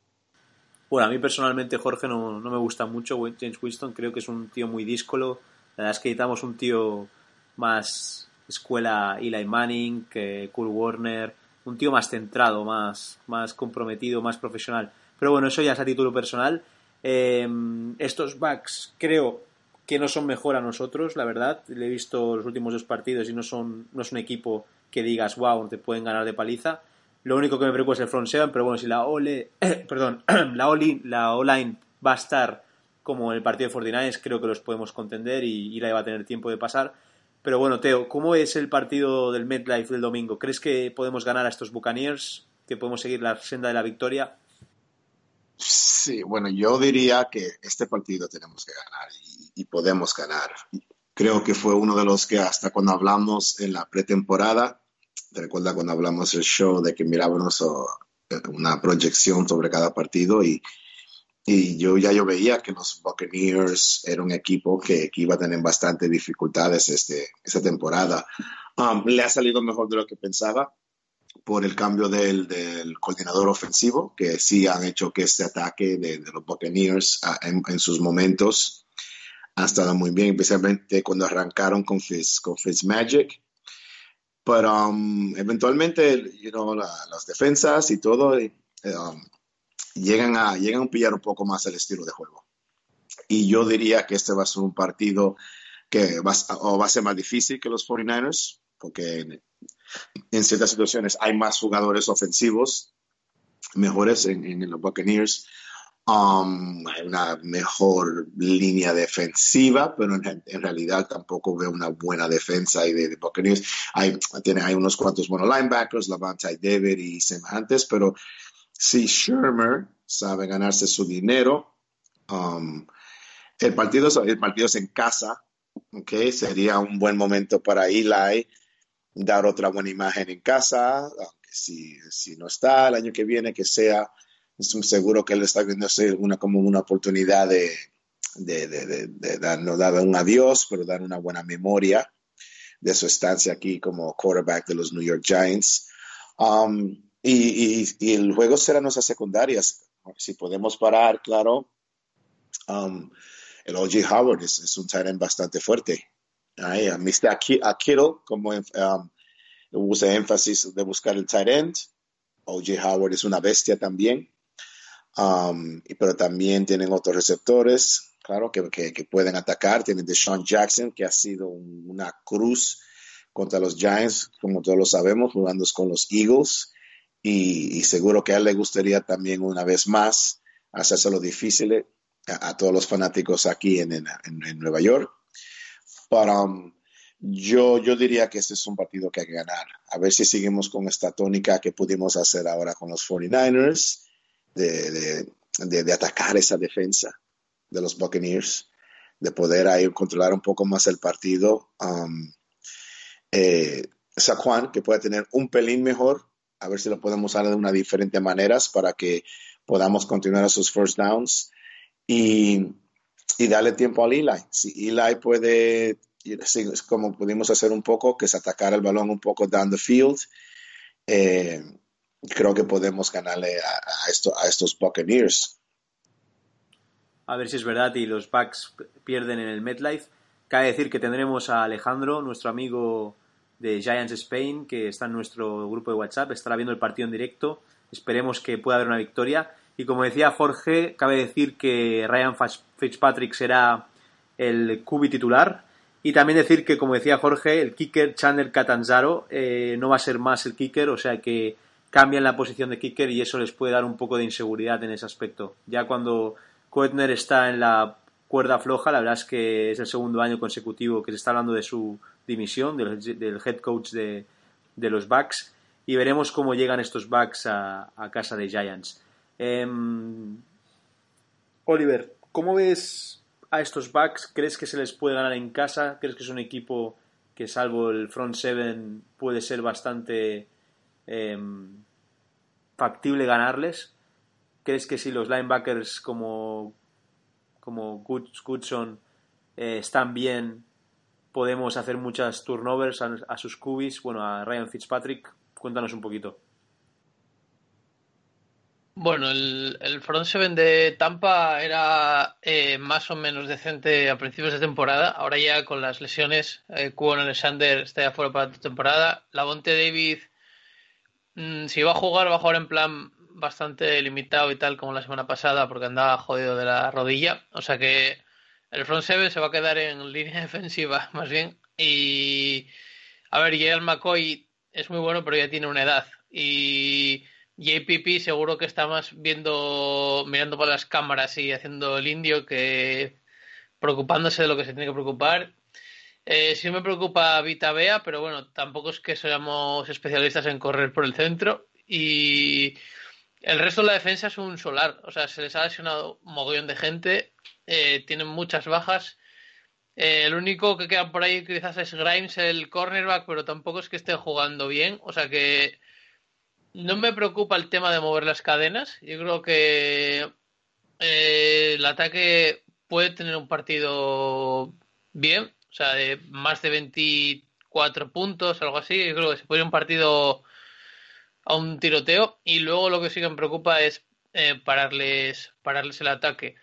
Bueno, a mí personalmente, Jorge, no, me gusta mucho James Winston. Creo que es un tío muy díscolo. La verdad es que necesitamos un tío más escuela Eli Manning que Cool Warner. Un tío más centrado, más, más comprometido, más profesional. Pero bueno, eso ya es a título personal. Em, estos backs creo que no son mejor a nosotros, la verdad. Le he visto los últimos dos partidos y no son no es un equipo que digas, wow, te pueden ganar de paliza. Lo único que me preocupa es el front seven, pero bueno, si la Ole, perdón, la Oli, la O-line va a estar como en el partido de 49 creo que los podemos contender y, y la va a tener tiempo de pasar. Pero bueno, Teo, ¿cómo es el partido del MetLife del domingo? ¿Crees que podemos ganar a estos Buccaneers? ¿Que podemos seguir la senda de la victoria? Sí, bueno, yo diría que este partido tenemos que ganar y, podemos ganar. Creo que fue uno de los que hasta cuando hablamos en la pretemporada, te recuerda cuando hablamos el show de que mirábamos una proyección sobre cada partido y, y yo ya yo veía que los Buccaneers era un equipo que, iba a tener bastantes dificultades este, esta temporada. Um, le ha salido mejor de lo que pensaba por el cambio del, del, coordinador ofensivo, que sí han hecho que este ataque de, los Buccaneers ah, en, sus momentos ha estado muy bien, especialmente cuando arrancaron con, Fitz, con. Pero um, eventualmente, you know, las defensas y todo um, llegan, a, llegan a pillar un poco más el estilo de juego. Y yo diría que este va a ser un partido que va, o va a ser más difícil que los 49ers, porque en ciertas situaciones hay más jugadores ofensivos mejores en, los Buccaneers. Um, hay una mejor línea defensiva, pero en, realidad tampoco veo una buena defensa de, de Buccaneers. Hay, tiene, hay unos cuantos buenos linebackers, Lavante David y semejantes, pero si Shermer sabe ganarse su dinero, um, el, partido, el partido es en casa, okay, sería un buen momento para Eli dar otra buena imagen en casa, aunque si, si no está el año que viene, que sea, seguro que él está viendo una, como una oportunidad de, de, de, de, dar, no dar un adiós, pero dar una buena memoria de su estancia aquí como quarterback de los New York Giants. Um, y, y, el juego será nuestras secundarias. Si podemos parar, claro. Um, el O.J. Howard es, un tight bastante fuerte. Ahí, a Mr. Kittle, como um, usa énfasis de buscar el tight end. O.J. Howard es una bestia también. Um, pero también tienen otros receptores, claro, que, que, pueden atacar. Tienen Deshaun Jackson, que ha sido una cruz contra los Giants, como todos lo sabemos, jugando con los Eagles. Y, seguro que a él le gustaría también una vez más hacérselo difícil a, a todos los fanáticos aquí en, en, en Nueva York. Pero um, yo, yo diría que este es un partido que hay que ganar. A ver si seguimos con esta tónica que pudimos hacer ahora con los 49ers, de, de, atacar esa defensa de los Buccaneers, de poder ahí controlar un poco más el partido. Um, eh, Saquon, que puede tener un pelín mejor, a ver si lo podemos usar de una diferente maneras para que podamos continuar a sus first downs. Y y darle tiempo a Eli. Si Eli puede, como pudimos hacer un poco, que es atacar el balón un poco down the field, eh, creo que podemos ganarle a, esto, a estos Buccaneers. A ver si es verdad y los Bucks pierden en el MetLife. Cabe decir que tendremos a Alejandro, nuestro amigo de Giants Spain, que está en nuestro grupo de WhatsApp, estará viendo el partido en directo. Esperemos que pueda haber una victoria. Y como decía Jorge, cabe decir que Ryan Fitzpatrick será el cubi titular. Y también decir que, como decía Jorge, el kicker Chandler Catanzaro eh, no va a ser más el kicker, o sea que cambian la posición de kicker y eso les puede dar un poco de inseguridad en ese aspecto. Ya cuando Koetner está en la cuerda floja, la verdad es que es el segundo año consecutivo que se está hablando de su dimisión, del, head coach de, los Bucks, y veremos cómo llegan estos Bucks a casa de Giants. Em, Oliver, ¿cómo ves a estos Bucks? ¿Crees que se les puede ganar en casa? ¿Crees que es un equipo que salvo el front seven puede ser bastante em, factible ganarles? ¿Crees que si los linebackers como, como Goodson eh, están bien, podemos hacer muchas turnovers a, a sus cubis? Bueno, a Ryan Fitzpatrick, cuéntanos un poquito. Bueno, el, el front seven de Tampa era eh, más o menos decente a principios de temporada. Ahora ya con las lesiones, eh, Alexander está ya fuera para la temporada. Lavonte David, mm, si va a jugar, va a jugar en plan bastante limitado y tal como la semana pasada porque andaba jodido de la rodilla. O sea que el front seven se va a quedar en línea defensiva más bien. Y a ver, Gerald McCoy es muy bueno, pero ya tiene una edad. Y JPP seguro que está más viendo, mirando por las cámaras y haciendo el indio que preocupándose de lo que se tiene que preocupar. Eh, sí me preocupa Vita Bea, pero bueno, tampoco es que seamos especialistas en correr por el centro. Y El resto de la defensa es un solar. O sea, se les ha lesionado un mogollón de gente. Eh, tienen muchas bajas. Eh, el único que queda por ahí quizás es Grimes, el cornerback, pero tampoco es que esté jugando bien. O sea que no me preocupa el tema de mover las cadenas. Yo creo que eh, el ataque puede tener un partido bien, o sea, de más de 24 puntos, algo así. Yo creo que se puede ir un partido a un tiroteo. Y luego lo que sí que me preocupa es eh, pararles, pararles el ataque.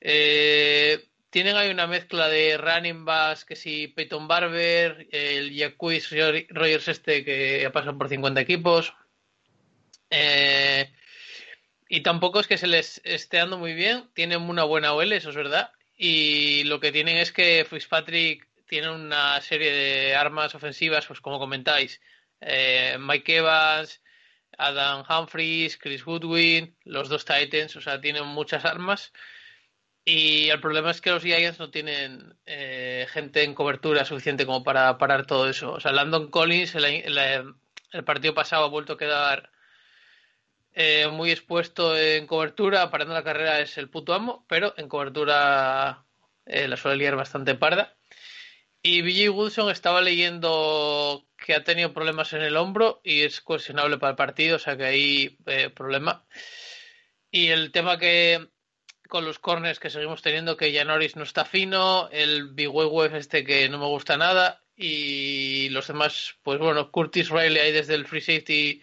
Eh, tienen ahí una mezcla de running backs, que si Peyton Barber, el Jacquis Rogers este que ha pasado por 50 equipos. Eh, y tampoco es que se les esté dando muy bien. Tienen una buena OL, eso es verdad. Y lo que tienen es que Fitzpatrick tiene una serie de armas ofensivas, pues como comentáis. Eh, Mike Evans, Adam Humphries, Chris Goodwin, los dos Titans, o sea, tienen muchas armas. Y el problema es que los Giants no tienen eh, gente en cobertura suficiente como para parar todo eso. O sea, Landon Collins el, partido pasado ha vuelto a quedar eh, muy expuesto en cobertura. Parando la carrera es el puto amo, pero en cobertura eh, la suele liar bastante parda. Y BJ Wilson estaba leyendo que ha tenido problemas en el hombro y es cuestionable para el partido, o sea que hay problema. Y el tema que con los corners que seguimos teniendo, que ya Norris no está fino, el Web este que no me gusta nada, y los demás, pues bueno, Curtis Riley ahí desde el free safety,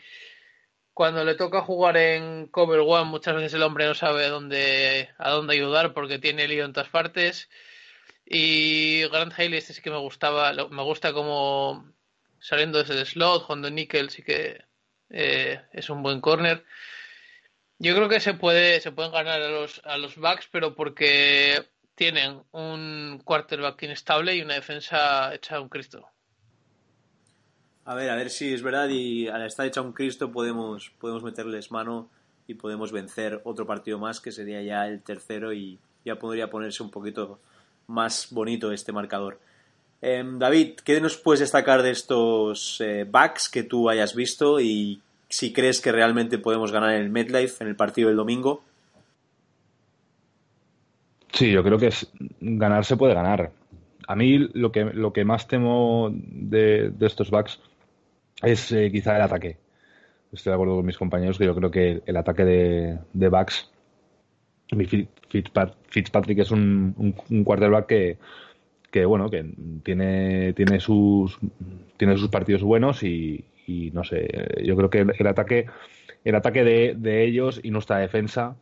cuando le toca jugar en cover one, muchas veces el hombre no sabe dónde, a dónde ayudar porque tiene lío en todas partes. Y Grant Haley, este sí que me gustaba, me gusta como saliendo desde el slot, jugando nickel, sí que eh, es un buen corner. Yo creo que se puede, se pueden ganar a los, a los Bucks, pero porque tienen un quarterback inestable y una defensa hecha a un Cristo. A ver, a ver si es verdad y al estar hecha un Cristo podemos, podemos meterles mano y podemos vencer otro partido más que sería ya el tercero y ya podría ponerse un poquito más bonito este marcador. Em, David, ¿qué nos puedes destacar de estos eh, backs que tú hayas visto y si crees que realmente podemos ganar en el MetLife en el partido del domingo. Sí, yo creo que es, ganar se puede ganar. A mí lo que, lo que más temo de, estos backs es eh, quizá el ataque. Estoy de acuerdo con mis compañeros que yo creo que el ataque de, de backs, Fitzpatrick es un, un, quarterback que, que bueno que tiene tiene sus tiene sus partidos buenos y, no sé, yo creo que el, ataque, el ataque de, ellos y nuestra defensa,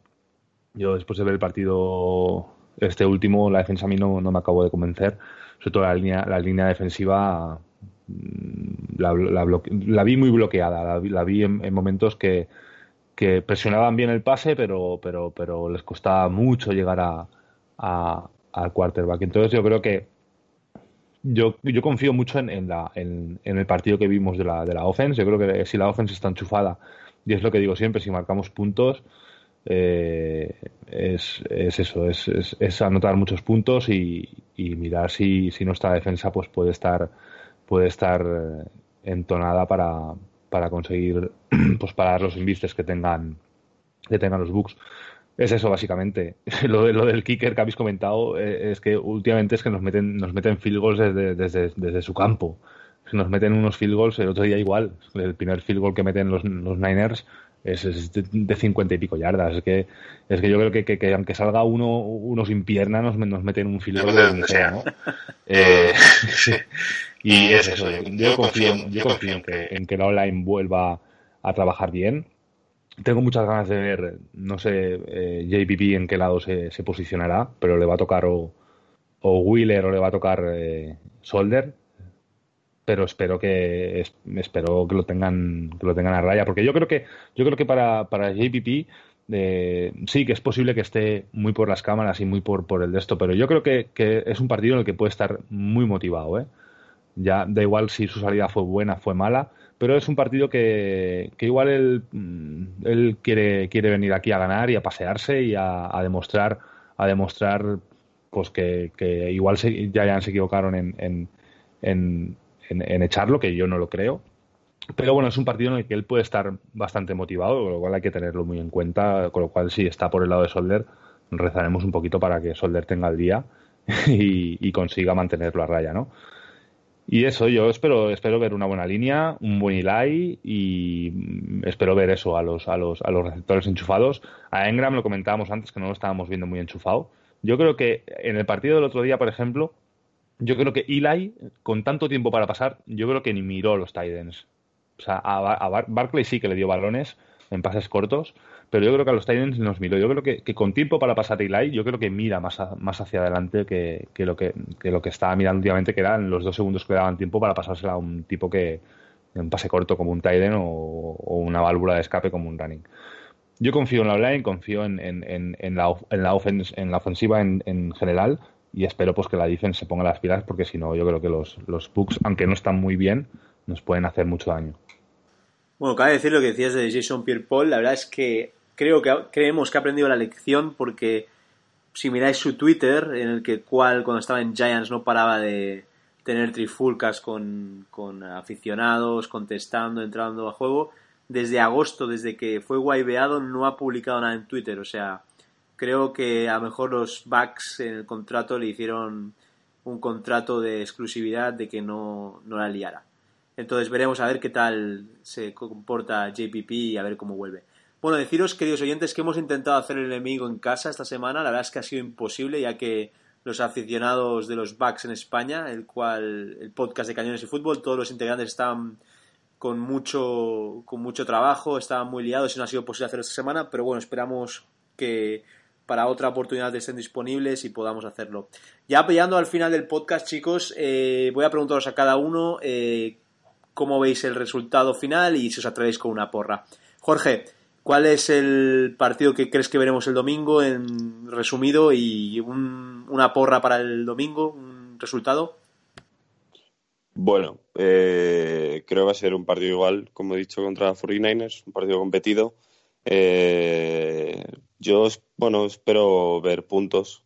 yo después de ver el partido este último, la defensa a mí no, me acabo de convencer, sobre todo la línea, la línea defensiva mm, la, vi muy bloqueada, la, vi en, momentos que, presionaban bien el pase, pero, pero, pero les costaba mucho llegar a, al quarterback. Entonces yo creo que yo, yo confío mucho en, la, en, el partido que vimos de la, de la offense. Yo creo que si la offense está enchufada, y es lo que digo siempre, si marcamos puntos, eh, es, es, eso, es, es, anotar muchos puntos y, y mirar si, si, nuestra defensa pues puede estar, puede estar entonada para, para conseguir pues parar los invistes que tengan, que tengan los bugs. Es eso, básicamente. lo, lo, del kicker que habéis comentado eh, es que últimamente es que nos meten, nos meten field goals desde, desde, desde su campo. Nos meten unos field goals, el otro día igual. El primer field goal que meten los, los Niners es, de, cincuenta y pico yardas. Es que, es que yo creo que, que, aunque salga uno, uno sin pierna, nos, nos meten un goal de donde sea, ¿no? Eh, y es eso. Yo confío, yo confío en que, en que la online vuelva a trabajar bien tengo muchas ganas de ver, no sé, eh, JPP en qué lado se, se, posicionará, pero le va a tocar o, o Wheeler o le va a tocar eh, Solder. Pero espero que espero que lo tengan que lo tengan a raya, porque yo creo que yo creo que para, para JPP eh, sí que es posible que esté muy por las cámaras y muy por, por el de esto, pero yo creo que, que es un partido en el que puede estar muy motivado. ¿eh? Ya da igual si su salida fue buena, fue mala pero es un partido que, que igual él, mm, él, quiere, quiere venir aquí a ganar y a pasearse y a, demostrar a demostrar pues que, que igual se, ya, se equivocaron en, en, en, en, echarlo, que yo no lo creo. pero bueno, es un partido en el que él puede estar bastante motivado, con lo cual hay que tenerlo muy en cuenta. Con lo cual, si está por el lado de Solder, rezaremos un poquito para que Solder tenga el día y, consiga mantenerlo a raya, ¿no? Y eso, yo espero, espero ver una buena línea, un buen Eli y espero ver eso a los, a los, a los receptores enchufados. A Engram lo comentábamos antes que no lo estábamos viendo muy enchufado. Yo creo que en el partido del otro día, por ejemplo, yo creo que Eli, con tanto tiempo para pasar, yo creo que ni miró los Titans. O sea, a, Barclay sí que le dio balones en pases cortos, pero yo creo que a los Titans nos miró. Yo creo que, con tiempo para pasar a Eli, yo creo que mira más, más hacia adelante que, lo que, lo que estaba mirando últimamente, que eran los dos segundos que daban tiempo para pasársela a un tipo que un pase corto como un Titan o, una válvula de escape como un running. Yo confío en la online, confío en, en, en, la, en, la, en la ofensiva en, general y espero pues que la defense se ponga las pilas porque si no yo creo que los, los aunque no están muy bien, nos pueden hacer mucho daño. Bueno, cabe decir lo que decías de Jason Pierre-Paul. La verdad es que creo que creemos que ha aprendido la lección porque si miráis su Twitter, en el que cual cuando estaba en Giants no paraba de tener trifulcas con, con aficionados, contestando, entrando a juego, desde agosto, desde que fue guaybeado, no ha publicado nada en Twitter. O sea, creo que a lo mejor los backs en el contrato le hicieron un contrato de exclusividad de que no, no la liara. Entonces veremos a ver qué tal se comporta JPP y a ver cómo vuelve. Bueno, deciros, queridos oyentes, que hemos intentado hacer el enemigo en casa esta semana. La verdad es que ha sido imposible, ya que los aficionados de los Bucks en España, el cual el podcast de Cañones y Fútbol, todos los integrantes estaban con mucho, con mucho trabajo, estaban muy liados y no ha sido posible hacerlo esta semana, pero bueno, esperamos que para otra oportunidad estén disponibles y podamos hacerlo. Ya apoyando al final del podcast, chicos, eh, voy a preguntaros a cada uno eh, cómo veis el resultado final y si os atrevéis con una porra. Jorge, ¿cuál es el partido que crees que veremos el domingo en resumido y una porra para el domingo, un resultado? Bueno, eh, creo que va a ser un partido igual, como he dicho, contra 49ers, un partido competido. Eh, yo, bueno, espero ver puntos.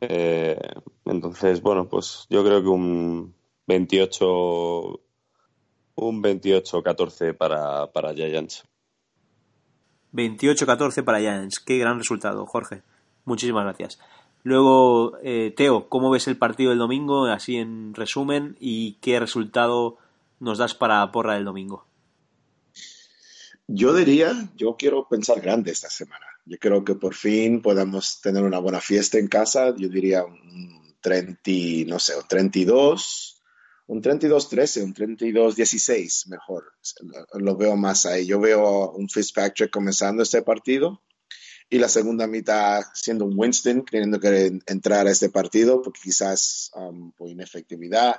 Eh, entonces, bueno, pues yo creo que un 28 un 28-14 para, para Giants. 28-14 para Giants. Qué gran resultado, Jorge. Muchísimas gracias. Luego, eh, Teo, ¿cómo ves el partido del domingo? Así en resumen, ¿y qué resultado nos das para porra del domingo? Yo diría, yo quiero pensar grande esta semana. Yo creo que por fin podamos tener una buena fiesta en casa. Yo diría un 30, no sé, un 32, un 32-13, un 32-16 mejor. Lo veo más ahí. Yo veo un Fitzpatrick comenzando este partido y la segunda mitad siendo un Winston queriendo que entrar a este partido porque quizás um, por inefectividad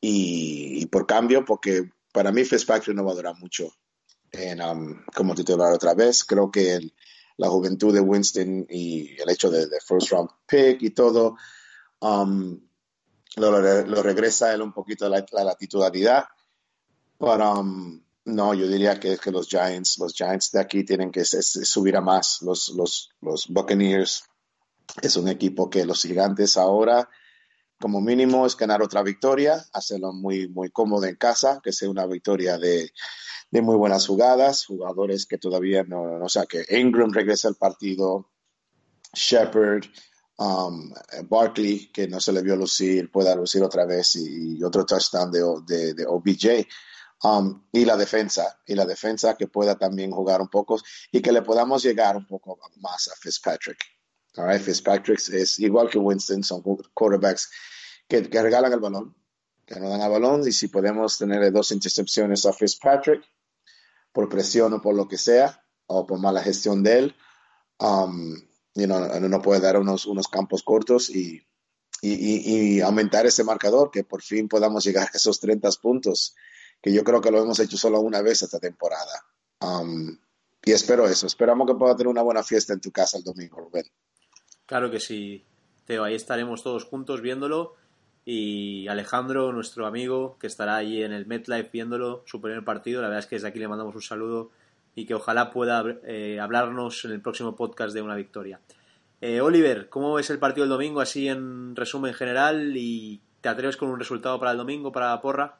y, por cambio porque para mí Fitzpatrick no va a durar mucho en, um, como titular otra vez. Creo que la juventud de Winston y el hecho de, first round pick y todo um, lo, regresa él un poquito la, la, titularidad. Pero um, no, yo diría que, que, los Giants, los Giants de aquí tienen que subir a más. Los, los, los Buccaneers es un equipo que los gigantes ahora, como mínimo, es ganar otra victoria, hacerlo muy, muy cómodo en casa, que sea una victoria de, de muy buenas jugadas, jugadores que todavía no, o sea, que Ingram regresa al partido, Shepard, um, Barkley, que no se le vio lucir, pueda lucir otra vez y, otro touchdown de, de, OBJ. Um, y la defensa, y la defensa que pueda también jugar un poco y que le podamos llegar un poco más a Fitzpatrick. All Fitzpatrick es igual que Winston, son quarterbacks que, que regalan el balón, que no dan el balón y si podemos tener dos intercepciones a Fitzpatrick por presión o por lo que sea, o por mala gestión de él, um, you know, puede dar unos, unos campos cortos y, y, y, aumentar ese marcador, que por fin podamos llegar a esos 30 puntos, que yo creo que lo hemos hecho solo una vez esta temporada. Um, y espero eso, esperamos que pueda tener una buena fiesta en tu casa el domingo, Rubén. Claro que sí, Teo, ahí estaremos todos juntos viéndolo y Alejandro, nuestro amigo, que estará allí en el MetLife viéndolo, su primer partido, la verdad es que desde aquí le mandamos un saludo y que ojalá pueda eh, hablarnos en el próximo podcast de una victoria. Eh, Oliver, ¿cómo ves el partido del domingo así en resumen general y te atreves con un resultado para el domingo, para porra?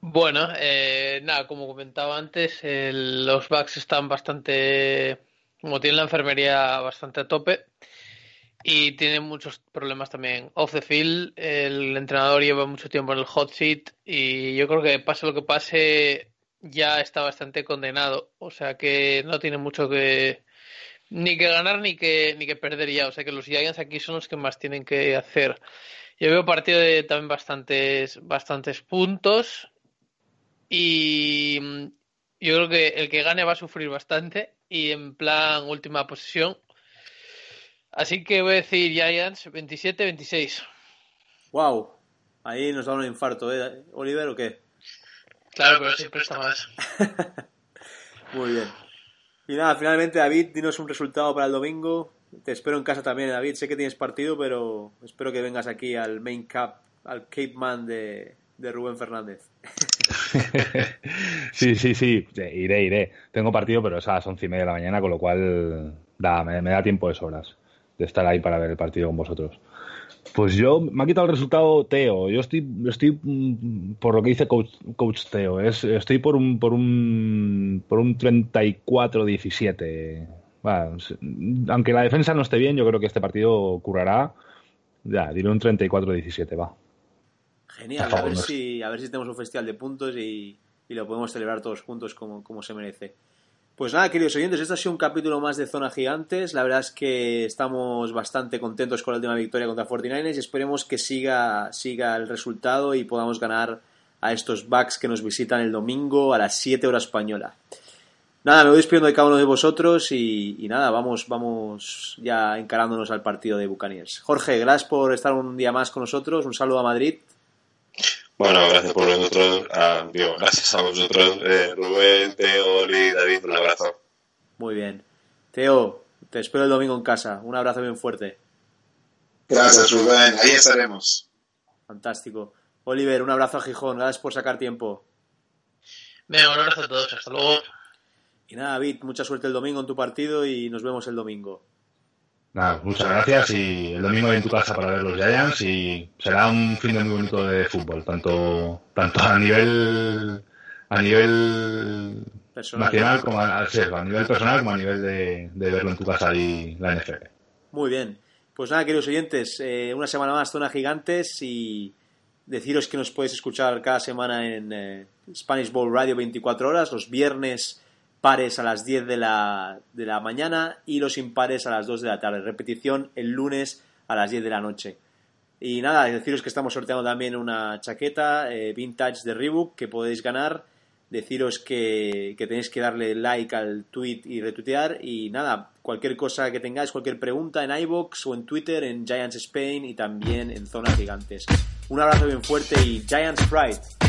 Bueno, eh, nada, como comentaba antes, los Bucks están bastante, como tienen la enfermería bastante a tope y tienen muchos problemas también off the field. El entrenador lleva mucho tiempo en el hot seat y yo creo que pase lo que pase ya está bastante condenado, o sea que no tiene mucho que ni que ganar ni que ni que perder ya, o sea que los Giants aquí son los que más tienen que hacer. Yo veo partido de también bastantes bastantes puntos y yo creo que el que gane va a sufrir bastante y en plan última posición. Así que voy a decir Giants 27-26. Wow, ahí nos da un infarto, ¿eh? Oliver o qué? Claro, pero siempre está más. Muy bien. Y nada, finalmente David, dinos un resultado para el domingo. Te espero en casa también, David. Sé que tienes partido, pero espero que vengas aquí al Main Cup, al Cape Man de, Rubén Fernández. sí, sí, sí, iré, iré. Tengo partido, pero es a las once y media de la mañana, con lo cual da, me, da tiempo de sobras de estar ahí para ver el partido con vosotros. Pues yo, me ha quitado el resultado Teo. Yo estoy, estoy mm, por lo que dice Coach, Coach Teo, es, estoy por un, por un, por un 34-17. aunque la defensa no esté bien, yo creo que este partido curará. Ya, diré un 34-17, va. Genial, a ver, si, a ver si tenemos un festival de puntos y, y lo podemos celebrar todos juntos como, como se merece. Pues nada, queridos oyentes, este ha sido un capítulo más de Zona Gigantes. La verdad es que estamos bastante contentos con la última victoria contra 49ers y esperemos que siga, siga el resultado y podamos ganar a estos Bucks que nos visitan el domingo a las 7 horas española. Nada, me voy despidiendo de cada uno de vosotros y, nada, vamos, vamos ya encarándonos al partido de Buccaneers. Jorge, gracias por estar un día más con nosotros. Un saludo a Madrid. Bueno, gracias por vosotros. Ah, gracias a vosotros, eh, Rubén, Teo, Oli, David, un abrazo. Muy bien. Teo, te espero el domingo en casa. Un abrazo bien fuerte. Gracias, Rubén. Ahí estaremos. Fantástico. Oliver, un abrazo a Gijón. Gracias por sacar tiempo. Venga, un abrazo a todos. Hasta luego. Y nada, David, mucha suerte el domingo en tu partido y nos vemos el domingo. Nada, muchas gracias y el domingo en tu casa para ver los Giants y será un fin de muy bonito de fútbol, tanto, tanto a nivel a nivel nacional como a, a, nivel personal como a nivel de, verlo en tu casa y la NFL. Muy bien. Pues nada, queridos oyentes, eh, una semana más Zona Gigantes y deciros que nos puedes escuchar cada semana en eh, Spanish Bowl Radio 24 horas, los viernes pares a las 10 de la, de la mañana y los impares a las 2 de la tarde. Repetición el lunes a las 10 de la noche. Y nada, deciros que estamos sorteando también una chaqueta eh, vintage de Reebok que podéis ganar. Deciros que, que, tenéis que darle like al tweet y retuitear. Y nada, cualquier cosa que tengáis, cualquier pregunta en iBox o en Twitter, en Giants Spain y también en Zonas Gigantes. Un abrazo bien fuerte y Giants Pride.